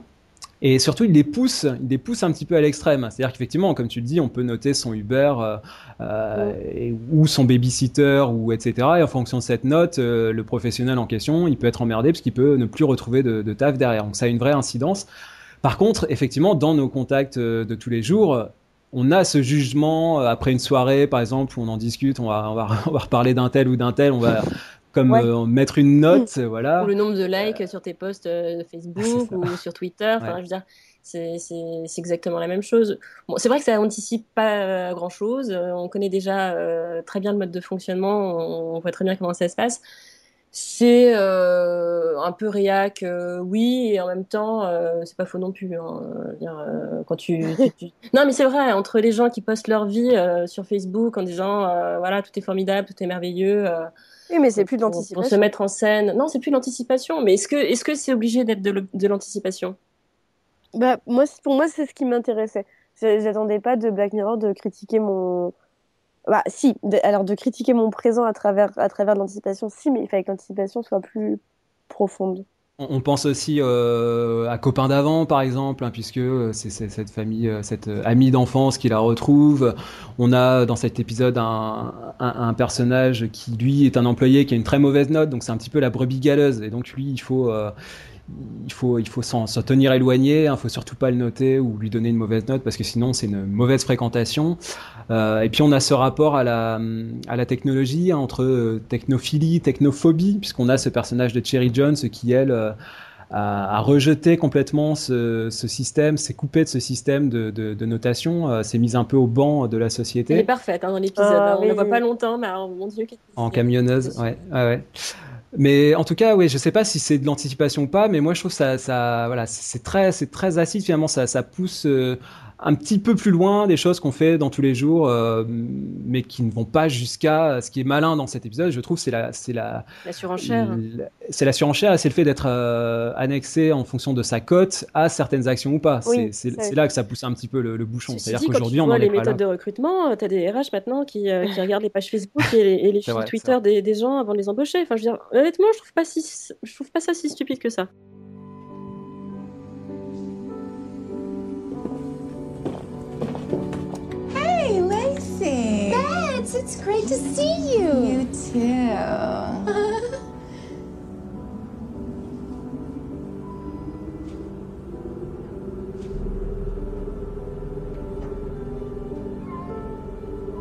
Et surtout, il les pousse, il les pousse un petit peu à l'extrême. C'est-à-dire qu'effectivement, comme tu le dis, on peut noter son Uber euh, euh, ou son babysitter ou etc. Et en fonction de cette note, euh, le professionnel en question, il peut être emmerdé parce qu'il peut ne plus retrouver de, de taf derrière. Donc ça a une vraie incidence. Par contre, effectivement, dans nos contacts euh, de tous les jours, on a ce jugement après une soirée, par exemple, où on en discute, on va, on va, [laughs] on va reparler d'un tel ou d'un tel, on va comme Ouais. euh, mettre une note, voilà. Ou le nombre de likes sur tes posts euh, Facebook Ah, [laughs] c'est ça. ou sur Twitter. Enfin, je veux dire, c'est c'est- c'est exactement la même chose. Bon, c'est vrai que ça anticipe pas grand chose. On connaît déjà euh, très bien le mode de fonctionnement. On, on voit très bien comment ça se passe. C'est euh, un peu réac, euh, oui, et en même temps, euh, c'est pas faux non plus. hein. Dire, euh, quand tu, tu- tu- [laughs] Non, mais c'est vrai, entre les gens qui postent leur vie euh, sur Facebook en disant, euh, voilà, tout est formidable, tout est merveilleux. Oui, mais c'est plus de pour- Pour se l'anticipation. mettre en scène. Non, c'est plus l'anticipation. Mais est-ce que est-ce que c'est obligé d'être de, de l'anticipation? Bah, moi, pour moi, c'est ce qui m'intéressait. J'attendais pas de Black Mirror de critiquer mon. Bah, si, de- alors de critiquer mon présent à travers, à travers de l'anticipation, si, mais il fallait que l'anticipation soit plus profonde. On pense aussi euh, à Copain d'avant, par exemple, hein, puisque euh, c'est cette famille, euh, cette euh, amie d'enfance qui la retrouve. On a dans cet épisode un, un- personnage qui, lui, est un employé qui a une très mauvaise note, donc c'est un petit peu la brebis galeuse. Et donc, lui, il faut, il faut, il faut s'en tenir éloigné. Il faut surtout pas le noter ou lui donner une mauvaise note, parce que sinon, c'est une mauvaise fréquentation. Euh, et puis, on a ce rapport à la, à la technologie hein, entre euh, technophilie, technophobie, puisqu'on a ce personnage de Cherry Jones qui, elle, euh, a, a rejeté complètement ce, ce système, s'est coupé de ce système de, de, de notation, euh, s'est mise un peu au banc de la Elle est société parfaite hein, dans l'épisode. Ah, hein. On oui, ne la voit oui. pas longtemps, mais alors, mon Dieu, en camionneuse. Ouais, ouais, ouais. Mais en tout cas, oui, je sais pas si c'est de l'anticipation ou pas, mais moi je trouve ça, ça voilà, c'est très, très acide finalement, ça, ça pousse euh, un petit peu plus loin des choses qu'on fait dans tous les jours, euh, mais qui ne vont pas jusqu'à ce qui est malin dans cet épisode. Je trouve c'est la, c'est la, La surenchère. c'est la surenchère c'est le fait d'être euh, annexé en fonction de sa cote à certaines actions ou pas. Oui, c'est là que ça pousse un petit peu le, le bouchon. C'est-à-dire qu'aujourd'hui on vois en les est pas là. méthodes de recrutement, tu as des RH maintenant qui, euh, qui regardent les pages Facebook et les, et les [laughs] C'est fils vrai, c'est Twitter des, des gens avant de les embaucher. Enfin, je veux dire, honnêtement, je trouve pas si, je trouve pas ça si stupide que ça. It's great to see you. You too.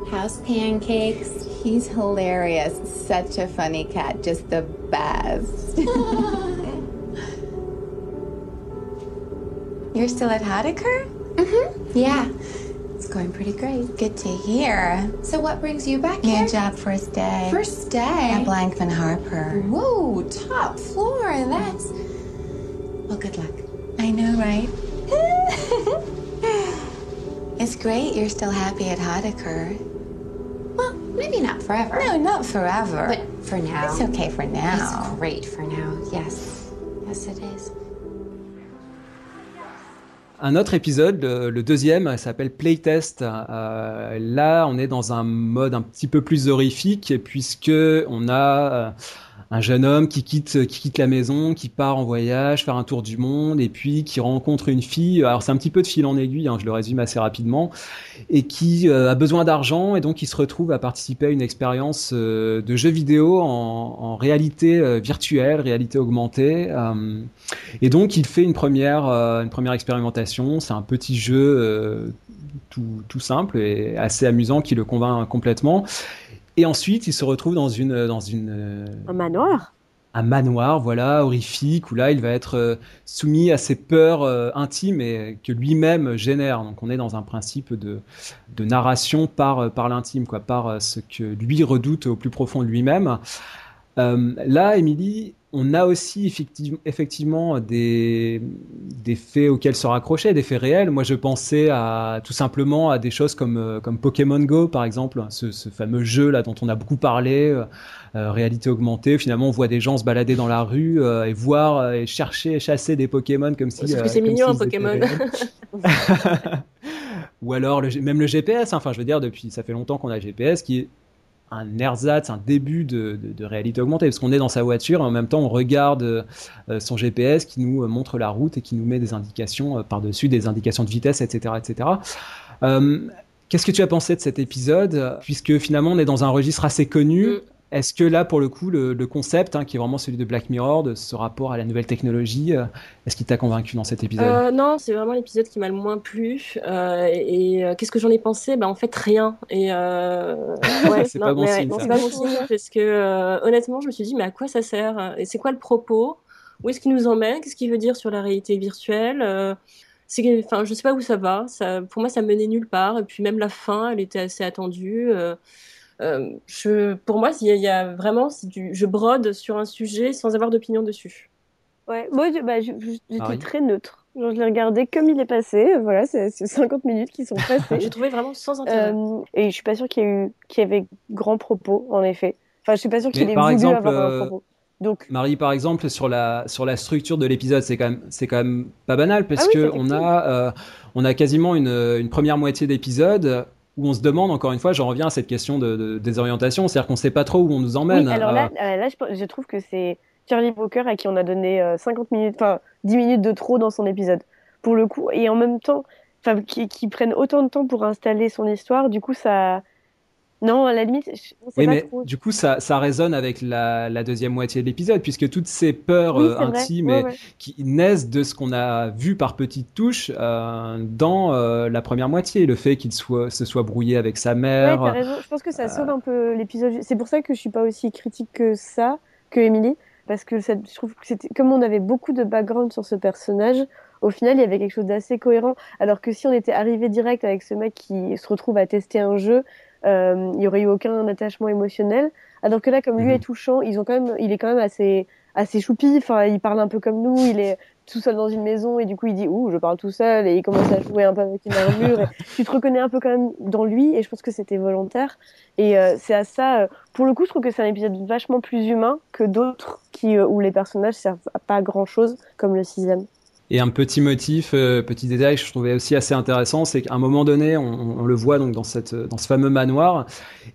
[laughs] House pancakes. He's hilarious. Such a funny cat. Just the best. [laughs] [laughs] You're still at Hadeker? Mm-hmm. Yeah. It's going pretty great. Good to hear. So what brings you back New here? job first day. First day. At Blankman Harper. Whoa, top floor. That's. Well, good luck. I know, right? [laughs] it's great you're still happy at Hadeker. Well, maybe not forever. No, not forever. But for now. it's okay for now. It's great for now. Yes. Yes, it is. Un autre épisode, le, le deuxième, s'appelle Playtest. Euh, là, on est dans un mode un petit peu plus horrifique puisque on a euh, un jeune homme qui quitte, qui quitte la maison, qui part en voyage, faire un tour du monde et puis qui rencontre une fille. Alors c'est un petit peu de fil en aiguille, hein, je le résume assez rapidement, et qui euh, a besoin d'argent et donc il se retrouve à participer à une expérience euh, de jeu vidéo en, réalité euh, virtuelle, réalité augmentée. et donc, il fait une première, une première expérimentation. C'est un petit jeu tout, tout simple et assez amusant qui le convainc complètement. Et ensuite, il se retrouve dans une, dans une, euh, Un manoir un manoir, voilà, horrifique, où là, il va être euh, soumis à ses peurs euh, intimes et que lui-même génère. Donc, on est dans un principe de, de narration par, euh, par l'intime, quoi, par euh, ce que lui redoute au plus profond de lui-même. Euh, là, Émilie, on a aussi effectivement, effectivement des, des faits auxquels se raccrocher, des faits réels. Moi, je pensais à tout simplement à des choses comme, euh, comme Pokémon Go, par exemple, ce, ce fameux jeu là dont on a beaucoup parlé, euh, euh, réalité augmentée. Finalement, on voit des gens se balader dans la rue euh, et voir euh, et chercher et chasser des Pokémon comme si. Sauf que c'est mignon, un Pokémon. [laughs] Ou alors le, même le GPS. hein. Enfin, je veux dire, depuis ça fait longtemps qu'on a le GPS qui est un ersatz, un début de, réalité augmentée, parce qu'on est dans sa voiture et en même temps on regarde euh, son GPS qui nous montre la route et qui nous met des indications euh, par-dessus, des indications de vitesse, etc. etc. Euh, Qu'est-ce que tu as pensé de cet épisode? Puisque finalement on est dans un registre assez connu. Est-ce que là, pour le coup, le, le concept, hein, qui est vraiment celui de Black Mirror, de ce rapport à la nouvelle technologie, euh, est-ce qu'il t'a convaincu dans cet épisode Euh, non, c'est vraiment l'épisode qui m'a le moins plu. Euh, et et, qu'est-ce que j'en ai pensé? Bah, En fait, rien. Et [laughs] ouais, C'est pas bon mais signe, c'est pas bon signe parce que honnêtement, je me suis dit, mais à quoi ça sert? Et c'est quoi le propos? Où est-ce qu'il nous emmène? Qu'est-ce qu'il veut dire sur la réalité virtuelle? Enfin, je sais pas où ça va. Ça, pour moi, ça menait nulle part. Et puis même la fin, elle était assez attendue. Euh, je, pour moi, il y, a- il y a vraiment, du, je brode sur un sujet sans avoir d'opinion dessus. Ouais, moi, bah, j'étais Marie très neutre. Genre, je l'ai regardé comme il est passé. Voilà, c'est c'est 50 minutes qui sont [laughs] passées. J'ai trouvé vraiment sans intérêt. Euh, et je suis pas sûre qu'il y, ait eu- qu'il y avait grand propos, en effet. Enfin, je suis pas sûre qu'il ait voulu exemple, avoir un euh, propos. Donc, Marie, par exemple, sur la, sur la structure de l'épisode, c'est quand même, c'est quand même pas banal parce Ah oui, que c'est on effectivement. a, euh, on a quasiment une, une première moitié d'épisode où on se demande, encore une fois, j'en reviens à cette question de, de désorientation, c'est-à-dire qu'on sait pas trop où on nous emmène. oui, alors là, Euh, euh, là je, pense- je trouve que c'est Charlie Brooker à qui on a donné euh, 50 minutes, enfin 10 minutes de trop dans son épisode. Pour le coup, et en même temps, qui, qui prennent autant de temps pour installer son histoire, du coup, ça. Non, à la limite, je sais oui, pas mais trop. du coup, ça, ça résonne avec la, la deuxième moitié de l'épisode, puisque toutes ces peurs Oui, euh, intimes Ouais, ouais. qui naissent de ce qu'on a vu par petites touches euh, dans euh, la première moitié, le fait qu'il soit, se soit brouillé avec sa Ouais, mère. t'as raison. Je pense que ça sauve un peu l'épisode. C'est pour ça que je suis pas aussi critique que ça, que Emily, parce que ça- je trouve que c'était comme on avait beaucoup de background sur ce personnage. Au final, il y avait quelque chose d'assez cohérent. Alors que si on était arrivé direct avec ce mec qui se retrouve à tester un jeu, euh, il y aurait eu aucun attachement émotionnel. Alors que là, comme lui Mhm. est touchant, ils ont quand même, il est quand même assez, assez choupi. Enfin, il parle un peu comme nous. Il est tout seul dans une maison et du coup, il dit ouh, je parle tout seul et il commence à jouer un peu avec une armure. Et tu te reconnais un peu quand même dans lui et je pense que c'était volontaire. Et euh, c'est à ça, euh, pour le coup, je trouve que c'est un épisode vachement plus humain que d'autres qui euh, où les personnages servent à pas grand chose, comme le sixième. Et un petit motif, euh, petit détail que je trouvais aussi assez intéressant, c'est qu'à un moment donné, on, le voit donc dans, cette, dans ce fameux manoir,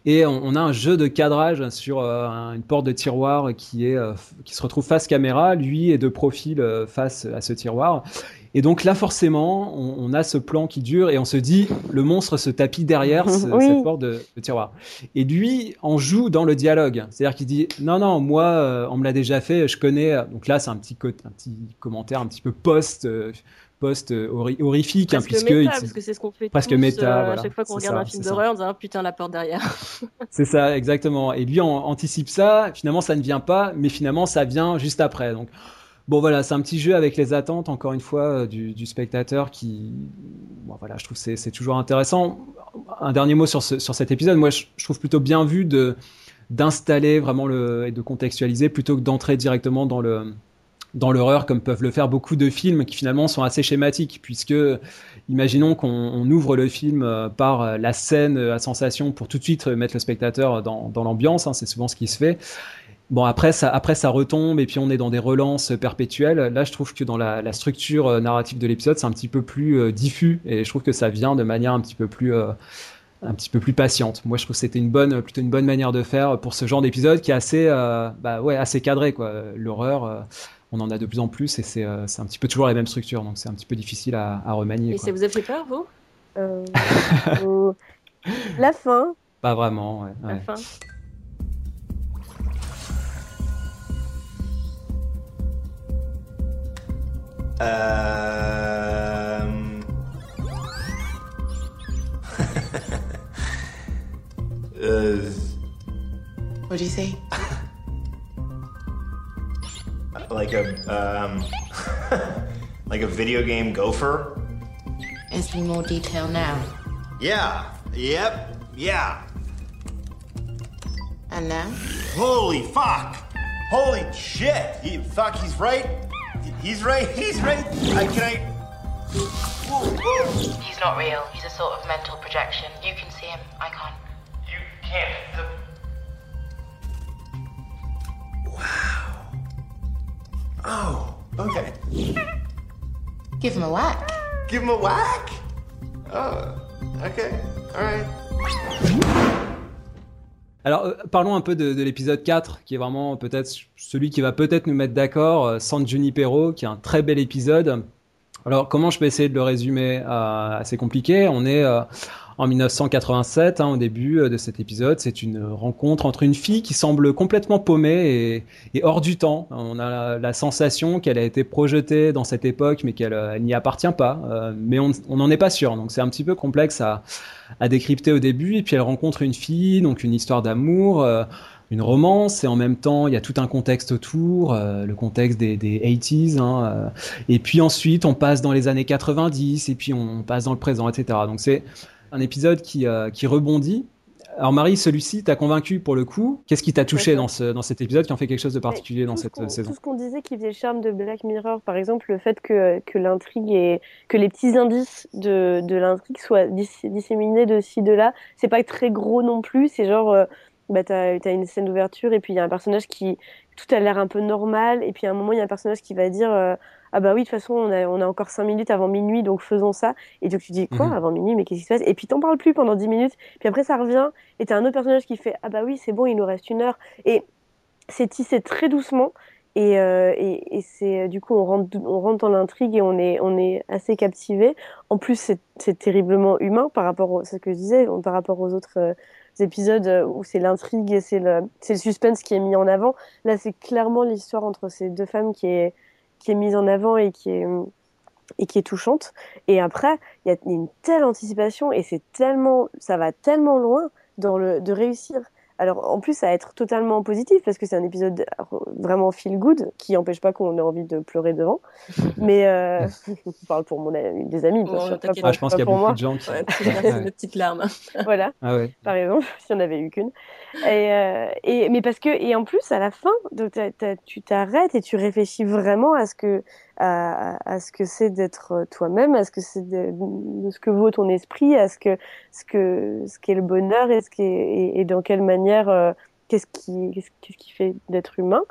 et on, a un jeu de cadrage sur euh, un- une porte de tiroir qui, est, euh, qui se retrouve face caméra, lui est de profil euh, face à ce tiroir. Et donc là, forcément, on, on a ce plan qui dure et on se dit, le monstre se tapit derrière ce- Oui. cette porte de, de tiroir. Et lui en joue dans le dialogue. C'est-à-dire qu'il dit, non, non, moi, euh, on me l'a déjà fait, je connais. Donc là, c'est un petit, un petit commentaire un petit peu post, euh, post euh, hori- horrifique, hein, Presque puisque méta, il- parce que c'est ce qu'on fait presque tous, méta, euh, voilà. à chaque fois qu'on regarde ça, un film d'horreur, on dit ah putain la porte derrière. [laughs] C'est ça, exactement. Et lui en- anticipe ça. Finalement, ça ne vient pas, mais finalement, ça vient juste après. Donc, bon, voilà, c'est un petit jeu avec les attentes, encore une fois, euh, du, spectateur qui, bon, voilà, je trouve c'est toujours intéressant. Un dernier mot sur, sur cet épisode. Moi, je, trouve plutôt bien vu d'installer vraiment le et de contextualiser plutôt que d'entrer directement dans dans l'horreur comme peuvent le faire beaucoup de films qui finalement sont assez schématiques puisque imaginons qu'on on ouvre le film euh, par euh, la scène à sensation pour tout de suite mettre le spectateur dans, dans l'ambiance, hein, c'est souvent ce qui se fait. Bon après ça, après ça retombe et puis on est dans des relances perpétuelles. Là je trouve que dans la, la structure euh, narrative de l'épisode c'est un petit peu plus euh, diffus et je trouve que ça vient de manière un petit peu plus euh, un petit peu plus patiente. Moi, je trouve que c'était une bonne, plutôt une bonne manière de faire pour ce genre d'épisode qui est assez, euh, bah ouais, assez cadré quoi. L'horreur, on en a de plus en plus et c'est, c'est un petit peu toujours la même structure, donc c'est un petit peu difficile à, à remanier. Et quoi. ça vous a fait peur, vous? [laughs] La fin, Pas vraiment. Ouais, La fin Um. [laughs] uh, What do you say? [laughs] like a um, [laughs] like a video game gopher. Is there more detail now? Yeah. Yep. Yeah. And now? Holy fuck! Holy shit! He, fuck, he's right. He's right. He's right. I, can I? Whoa, whoa. He's not real. He's a sort of mental projection. You can see him. I can't. You can't. The... Wow. Oh. Okay. Give him a whack. Give him a whack. Oh. Okay. All right. Alors, euh, parlons un peu de, de l'épisode 4, qui est vraiment peut-être celui qui va peut-être nous mettre d'accord, euh, San Junipero, qui est un très bel épisode. Alors, comment je peux essayer de le résumer euh, Assez compliqué. On est euh, en 1987, hein, au début euh, de cet épisode. C'est une rencontre entre une fille qui semble complètement paumée et, et hors du temps. On a la, la sensation qu'elle a été projetée dans cette époque, mais qu'elle euh, n'y appartient pas. Euh, mais on n'en est pas sûr. Donc, c'est un petit peu complexe à, à décrypter au début. Et puis, elle rencontre une fille, donc une histoire d'amour. Une romance et en même temps il y a tout un contexte autour, euh, le contexte des, des 80s, hein, euh, et puis ensuite on passe dans les années 90 et puis on passe dans le présent, etc. Donc c'est un épisode qui, euh, qui rebondit. Alors Marie, celui-ci t'a convaincu pour le coup. Qu'est-ce qui t'a touché dans, ce, dans cet épisode qui en fait quelque chose de particulier dans cette saison Tout ce qu'on disait qui faisait le charme de Black Mirror, par exemple, le fait que, que l'intrigue et que les petits indices de, de l'intrigue soient dis- disséminés de ci, de là, c'est pas très gros non plus, c'est genre, bah, t'as, t'as une scène d'ouverture et puis il y a un personnage qui, tout a l'air un peu normal, et puis à un moment, il y a un personnage qui va dire, euh, ah bah oui, de toute façon, on a, on a encore 5 minutes avant minuit, donc faisons ça. Et donc tu dis, quoi, Mhm. avant minuit, mais qu'est-ce qui se passe? Et puis t'en parles plus pendant 10 minutes, puis après ça revient, et t'as un autre personnage qui fait, ah bah oui, c'est bon, il nous reste une heure. Et c'est tissé très doucement et, euh, et, et c'est du coup on rentre on rentre dans l'intrigue et on est on est assez captivé. En plus c'est terriblement humain par rapport c'est ce que je disais par rapport aux autres euh, épisodes euh, où c'est l'intrigue et c'est le le suspense qui est mis en avant. Là c'est clairement l'histoire entre ces deux femmes qui est qui est mise en avant et qui est et qui est touchante. Et après, il y a une telle anticipation et c'est tellement, ça va tellement loin dans le de réussir. Alors en plus, à être totalement positif parce que c'est un épisode vraiment feel good qui empêche pas qu'on ait envie de pleurer devant. [laughs] Mais euh, je parle pour mon ami- des amis, bien Bon, sûr, pas t'inquiète. pour- Ah, je pense qu'il y a beaucoup moi. de gens qui. Ouais, une petite larme. [laughs] Voilà Ah ouais. par exemple, n'y en avait eu qu'une. Et, euh, et, mais parce que, et en plus, à la fin, donc, tu t'arrêtes et tu réfléchis vraiment à ce que, à, ce que c'est d'être toi-même, à ce que c'est de, ce que vaut ton esprit, à ce que, ce que, ce qu'est le bonheur et ce qui et, et dans quelle manière, euh, qu'est-ce qui, qu'est-ce qui fait d'être humain.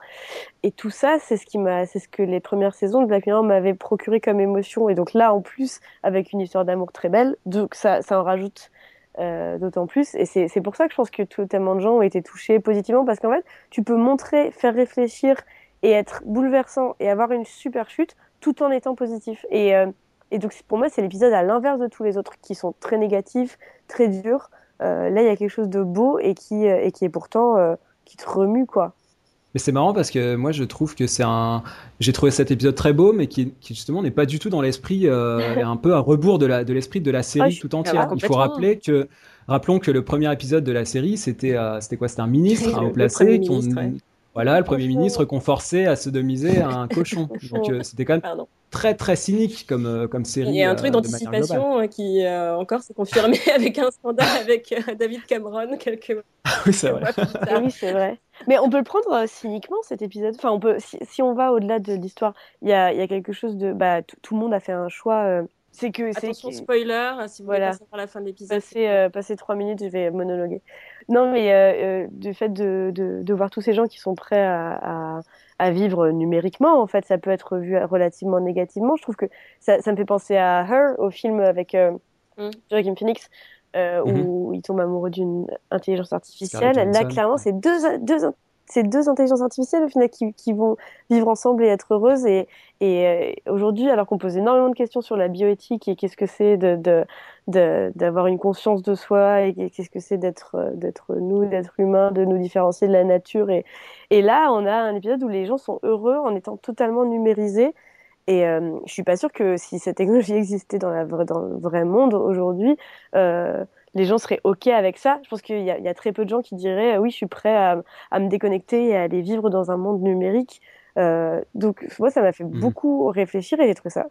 Et tout ça, c'est ce qui m'a, c'est ce que les premières saisons de Black Mirror m'avaient procuré comme émotion. Et donc là, en plus, avec une histoire d'amour très belle, donc ça, ça en rajoute euh, d'autant plus. Et c'est pour ça que je pense que tout, tellement de gens ont été touchés positivement parce qu'en fait, tu peux montrer, faire réfléchir et être bouleversant et avoir une super chute tout en étant positif. Et, euh, et donc pour moi, c'est l'épisode à l'inverse de tous les autres qui sont très négatifs, très durs. Euh, là, il y a quelque chose de beau et qui, euh, et qui est pourtant euh, qui te remue quoi. Mais c'est marrant parce que moi je trouve que c'est un. J'ai trouvé cet épisode très beau, mais qui, qui justement n'est pas du tout dans l'esprit, euh, un peu à rebours de la de l'esprit de la Ah, série tout entière. Il faut rappeler que, rappelons que le premier épisode de la série, c'était euh, c'était quoi? C'était un ministre, le- haut placé, ouais. Voilà, le premier ministre qu'on forçait à sodomiser [laughs] un cochon. Donc euh, c'était quand même Pardon. très très cynique comme euh, comme série. Il y a un euh, truc globale. d'anticipation euh, qui euh, encore s'est confirmé [laughs] avec un scandale avec euh, David Cameron quelques [laughs] Oui, c'est vrai. Ah oui, c'est vrai. Mais on peut le prendre euh, cyniquement cet épisode? Enfin, on peut si, si on va au-delà de l'histoire, il y a, y a quelque chose de bah tout tout le monde a fait un choix. C'est que c'est Attention que- spoiler, euh, si vous Voilà. voulez passer par la fin de l'épisode. passer, euh, passer trois minutes, je vais monologuer. Non, mais euh, euh, du fait de, de, de voir tous ces gens qui sont prêts à, à, à vivre numériquement, en fait, ça peut être vu relativement négativement. Je trouve que ça, ça me fait penser à Her, au film avec euh, Mm. Joaquin Phoenix, euh, Mhm. où il tombe amoureux d'une intelligence artificielle. Là, clairement, c'est deux, deux, c'est deux intelligences artificielles au final qui, vont vivre ensemble et être heureuses. Et, euh, aujourd'hui, alors qu'on pose énormément de questions sur la bioéthique et qu'est-ce que c'est de, d'avoir une conscience de soi et qu'est-ce que c'est d'être euh, d'être nous, d'être humain, de nous différencier de la nature. Et, là, on a un épisode où les gens sont heureux en étant totalement numérisés. Et euh, je suis pas sûre que si cette technologie [laughs] existait dans le vrai monde aujourd'hui, euh, les gens seraient OK avec ça. Je pense qu'il y, a- il y a très peu de gens qui diraient euh, oui, je suis prêt à, à me déconnecter et à aller vivre dans un monde numérique. Euh, donc moi, ça m'a fait Mhm. beaucoup réfléchir et j'ai trouvé ça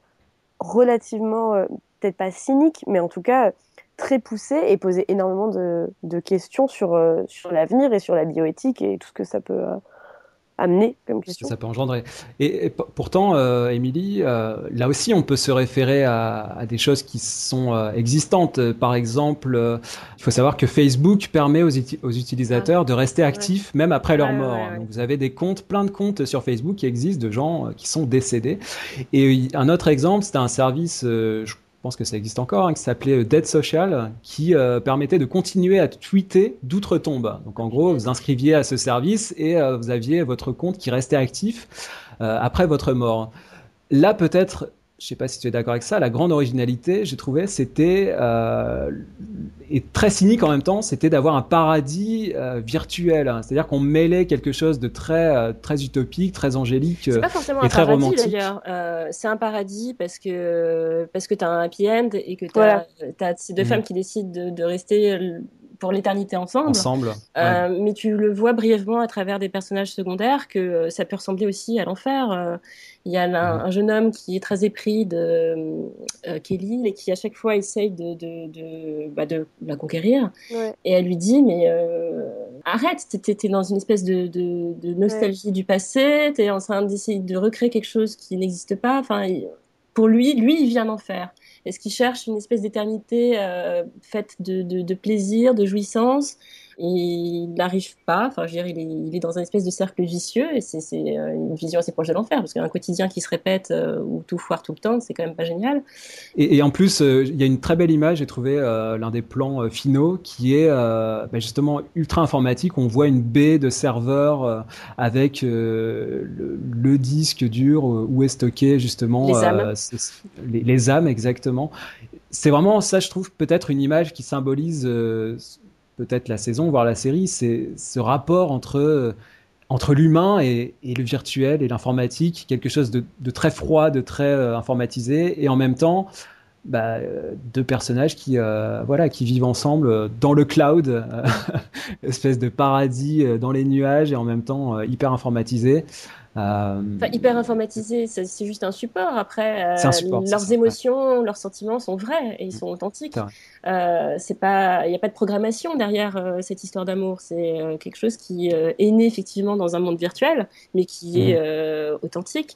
relativement, euh, peut-être pas cynique, mais en tout cas très poussé et poser énormément de, de questions sur, euh, sur l'avenir et sur la bioéthique et tout ce que ça peut amener comme ce que question. ça peut engendrer. Et, pourtant, euh, Émilie, euh, là aussi, on peut se référer à, à des choses qui sont euh, existantes. Par exemple, euh, il faut savoir que Facebook permet aux, uti- aux utilisateurs de rester actifs même après leur Ouais, mort. ouais, ouais. Donc, vous avez des comptes, plein de comptes sur Facebook qui existent de gens euh, qui sont décédés. Et un autre exemple, c'était un service, euh, je pense que ça existe encore, hein, qui s'appelait Dead Social, qui permettait de continuer à tweeter d'outre-tombe. Donc en gros, vous inscriviez à ce service et vous aviez votre compte qui restait actif après votre mort. Là, peut-être je sais pas si tu es d'accord avec ça, la grande originalité, j'ai trouvé, c'était, euh, et très cynique en même temps, c'était d'avoir un paradis euh, virtuel. Hein. C'est-à-dire qu'on mêlait quelque chose de très, euh, très utopique, très angélique pas forcément et un très paradis, romantique. d'ailleurs. c'est un paradis parce que, parce que tu as un happy end et que tu as, Voilà. ces deux Mhm. femmes qui décident de, de rester pour l'éternité ensemble. Ensemble. Euh, Mais tu le vois brièvement à travers des personnages secondaires que euh, ça peut ressembler aussi à l'enfer. Euh, Il y a un, un jeune homme qui est très épris de euh, Kelly et qui à chaque fois essaye de, de, de, bah, de la conquérir. Ouais. Et elle lui dit mais euh, arrête, t'es- dans une espèce de, de, de nostalgie du passé, t'es en train d'essayer de recréer quelque chose qui n'existe pas. Enfin, pour lui, lui, il vient d'en faire. Est-ce qu'il cherche une espèce d'éternité euh, faite de, de, de plaisir, de jouissance? Il n'arrive pas. Enfin, je veux dire, il est, il est dans un espèce de cercle vicieux et c'est euh, une vision assez proche de l'enfer parce qu'un quotidien qui se répète euh, où tout foire tout le temps, c'est quand même pas génial. Et, et en plus, euh, il y a une très belle image, j'ai trouvé euh, l'un des plans finaux qui est bah, justement ultra informatique. On voit une baie de serveur avec le, le disque dur où est stocké justement Les âmes. les, les âmes exactement. C'est vraiment ça, je trouve, peut-être une image qui symbolise peut-être la saison, voire la série. C'est ce rapport entre euh, entre l'humain et, le virtuel et l'informatique, quelque chose de, très froid, de très euh, informatisé, et en même temps, bah, euh, deux personnages qui, voilà, qui vivent ensemble dans le cloud, [laughs] espèce de paradis dans les nuages et en même temps hyper informatisé. Euh, Enfin, hyper informatisé, c'est juste un support. Après, euh, C'est un support, leurs ça, ouais. émotions, leurs sentiments sont vrais et ils sont authentiques. C'est. Euh, pas, il n'y a pas de programmation derrière euh, cette histoire d'amour. C'est euh, quelque chose qui euh, est né effectivement dans un monde virtuel, mais qui est Mhm. euh, authentique.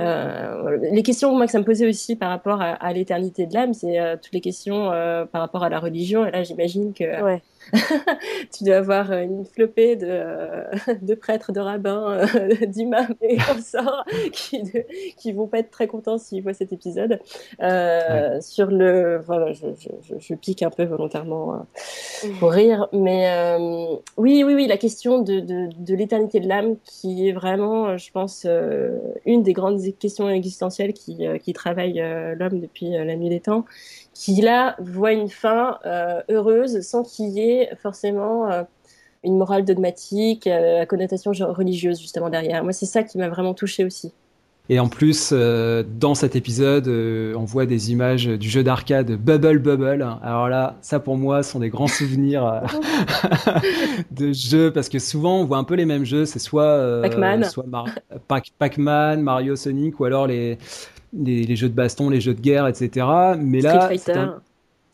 Euh, les questions moi que ça me posait aussi par rapport à, à l'éternité de l'âme, c'est euh, toutes les questions euh, par rapport à la religion. Et là, j'imagine que Ouais. [laughs] tu dois avoir euh, une flopée de, euh, [laughs] de prêtres, de rabbins, euh, [laughs] d'imams et consorts qui, de- qui vont pas être très contents s'ils voient cet épisode. Euh, Sur le, voilà, je, je, je, je pique un peu volontairement euh, pour rire, mais euh, oui, oui, oui, la question de, l'éternité de l'âme qui est vraiment, je pense, euh, une des grandes questions existentielles qui, qui travaille l'homme depuis la nuit des temps qui là voit une fin heureuse sans qu'il y ait forcément euh, une morale dogmatique euh, à connotation genre religieuse justement derrière. Moi, c'est ça qui m'a vraiment touchée aussi. Et en plus, euh, dans cet épisode, euh, on voit des images du jeu d'arcade Bubble Bubble. Alors là, ça pour moi sont des grands souvenirs euh, [laughs] de jeux parce que souvent on voit un peu les mêmes jeux. C'est soit euh, Pac-Man. Mar- Pac- Mario, Sonic, ou alors les, les les jeux de baston, les jeux de guerre, etc. Mais là, Street Fighter.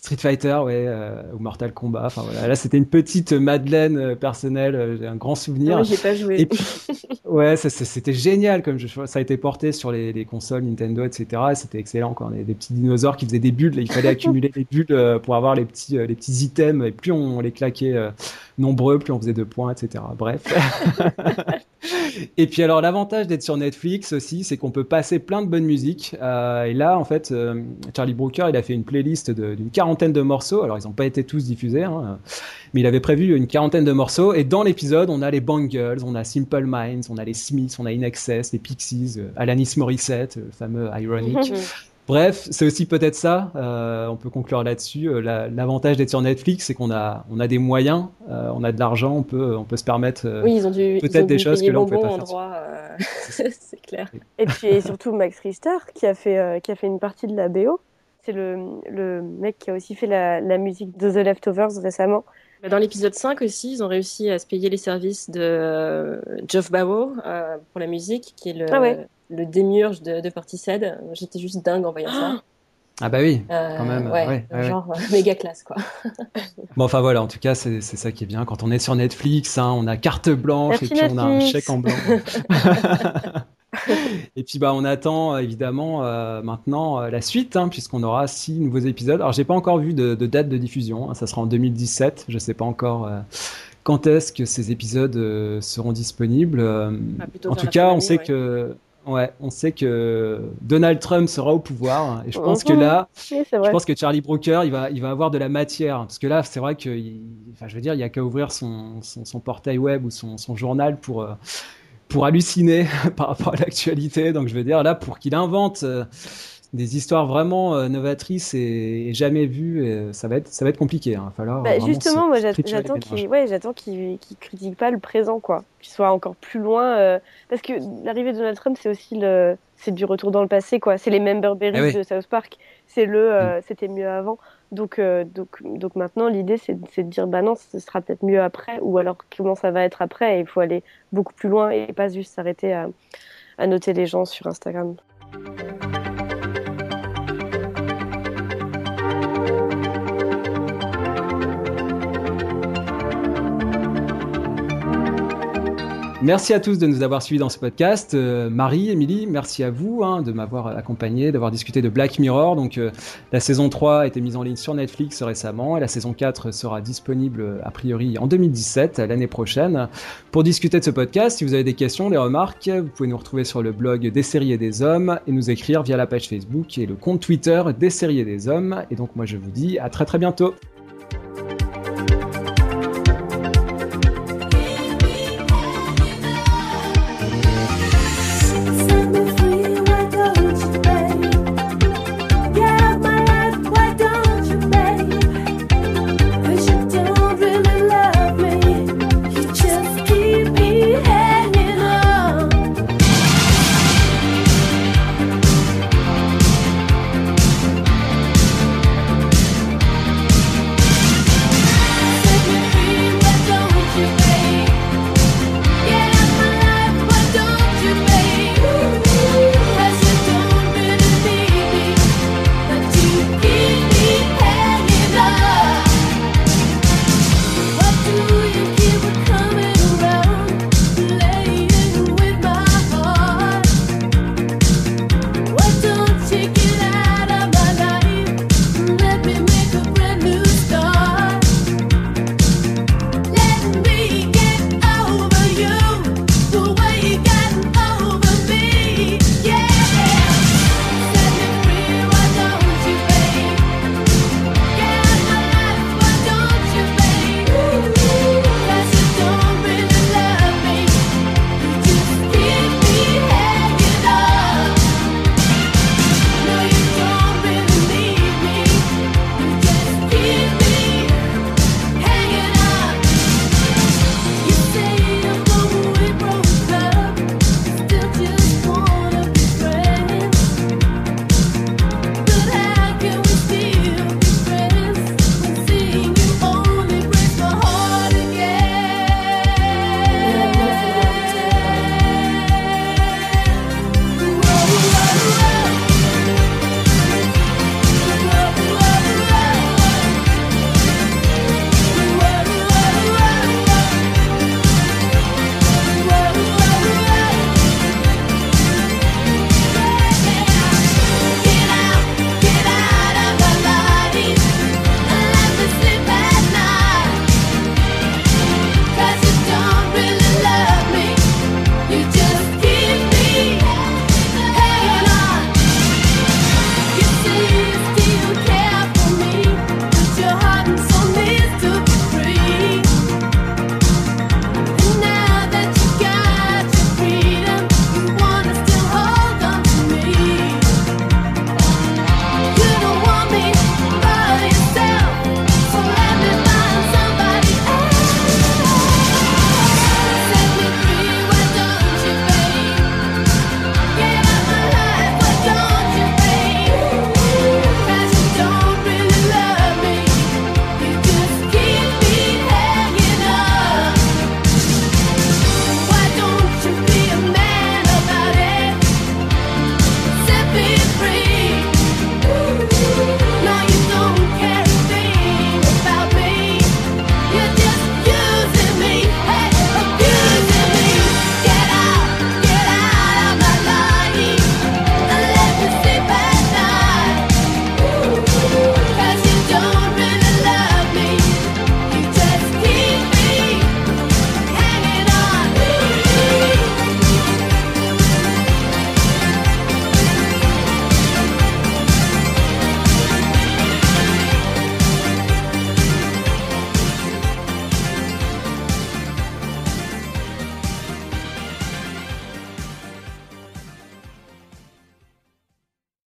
Street Fighter, ouais, euh, ou Mortal Kombat. Enfin voilà, là c'était une petite Madeleine euh, personnelle, euh, j'ai un grand souvenir. Moi, j'ai pas joué. Et puis, ouais, c'était génial comme jeu. Ça a été porté sur les, les consoles Nintendo, etc. Et c'était excellent. Quoi. Des, des petits dinosaures qui faisaient des bulles. Il fallait accumuler les bulles pour avoir les petits, les petits items. Et plus on les claquait euh, nombreux, plus on faisait de points, etc. Bref. [laughs] Et puis alors l'avantage d'être sur Netflix aussi, c'est qu'on peut passer plein de bonnes musiques. Euh, et là, en fait, euh, Charlie Brooker, il a fait une playlist d'une quarantaine de morceaux. Alors ils n'ont pas été tous diffusés, hein, mais il avait prévu une quarantaine de morceaux. Et dans l'épisode, on a les Bangles, on a Simple Minds, on a les Smiths, on a In Excess, les Pixies, euh, Alanis Morissette, le fameux Ironic. [laughs] Bref, c'est aussi peut-être ça. euh, on peut conclure là-dessus. Euh, la- L'avantage d'être sur Netflix, c'est qu'on a, on a des moyens, euh, on a de l'argent, on peut, on peut se permettre euh, Oui, ils ont dû, ils ont peut-être dû des choses que là on peut bonbons pas en faire. droit. euh, c'est [laughs] clair. Et puis et surtout Max Richter qui a fait euh, qui a fait une partie de la BO. C'est le, le mec qui a aussi fait la, la musique de The Leftovers récemment. Bah, Dans l'épisode 5 aussi, ils ont réussi à se payer les services de euh, Geoff euh, pour la musique, qui est le, Ah ouais. Le démiurge de, de Portishead. J'étais juste dingue en voyant ça. Ah bah oui, Euh, quand même. ouais, ouais, ouais, ouais. genre euh, méga classe quoi. [laughs] Bon, enfin voilà, en tout cas, c'est c'est ça qui est bien. Quand on est sur Netflix, hein, on a carte blanche Merci et puis on a un chèque en blanc. [laughs] et puis bah on attend euh, évidemment euh, maintenant euh, la suite, hein, puisqu'on aura six nouveaux épisodes. Alors j'ai pas encore vu de, de date de diffusion, hein, ça sera en 2017. Je sais pas encore euh, quand est-ce que ces épisodes euh, seront disponibles. Euh, Ah, en tout cas, on sait ouais. que Ouais, on sait que Donald Trump sera au pouvoir et je pense que là, Oui, c'est je pense que Charlie Brooker, il va, il va avoir de la matière parce que là, c'est vrai que, il- enfin, je veux dire, il y a qu'à ouvrir son, son, son portail web ou son, son journal pour euh, pour halluciner [laughs] par rapport à l'actualité. Donc, je veux dire, là, pour qu'il invente euh, des histoires vraiment euh, novatrices et, et jamais vues, euh, ça va être, ça va être compliqué. hein. Falloir Bah, justement, se- moi j'attends qu'il ouais, j'attends qu'il critique pas le présent, quoi. Qu'il soit encore plus loin. euh, Parce que l'arrivée de Donald Trump, c'est aussi le... c'est du retour dans le passé, quoi. C'est les member berries Eh oui. de South Park. C'est le euh, c'était mieux avant. Donc, euh, donc, donc maintenant, l'idée, c'est de dire, bah non, ce sera peut-être mieux après. Ou alors, comment ça va être après il faut aller beaucoup plus loin et pas juste s'arrêter à, à noter les gens sur Instagram. Merci à tous de nous avoir suivis dans ce podcast. Euh, Marie, Émilie, merci à vous hein, de m'avoir accompagné, d'avoir discuté de Black Mirror. Donc, euh, la saison 3 a été mise en ligne sur Netflix récemment et la saison 4 sera disponible a priori en 2017, l'année prochaine. Pour discuter de ce podcast, si vous avez des questions, des remarques, vous pouvez nous retrouver sur le blog des séries et des hommes et nous écrire via la page Facebook et le compte Twitter des séries et des hommes. Et donc, moi, je vous dis à très très bientôt.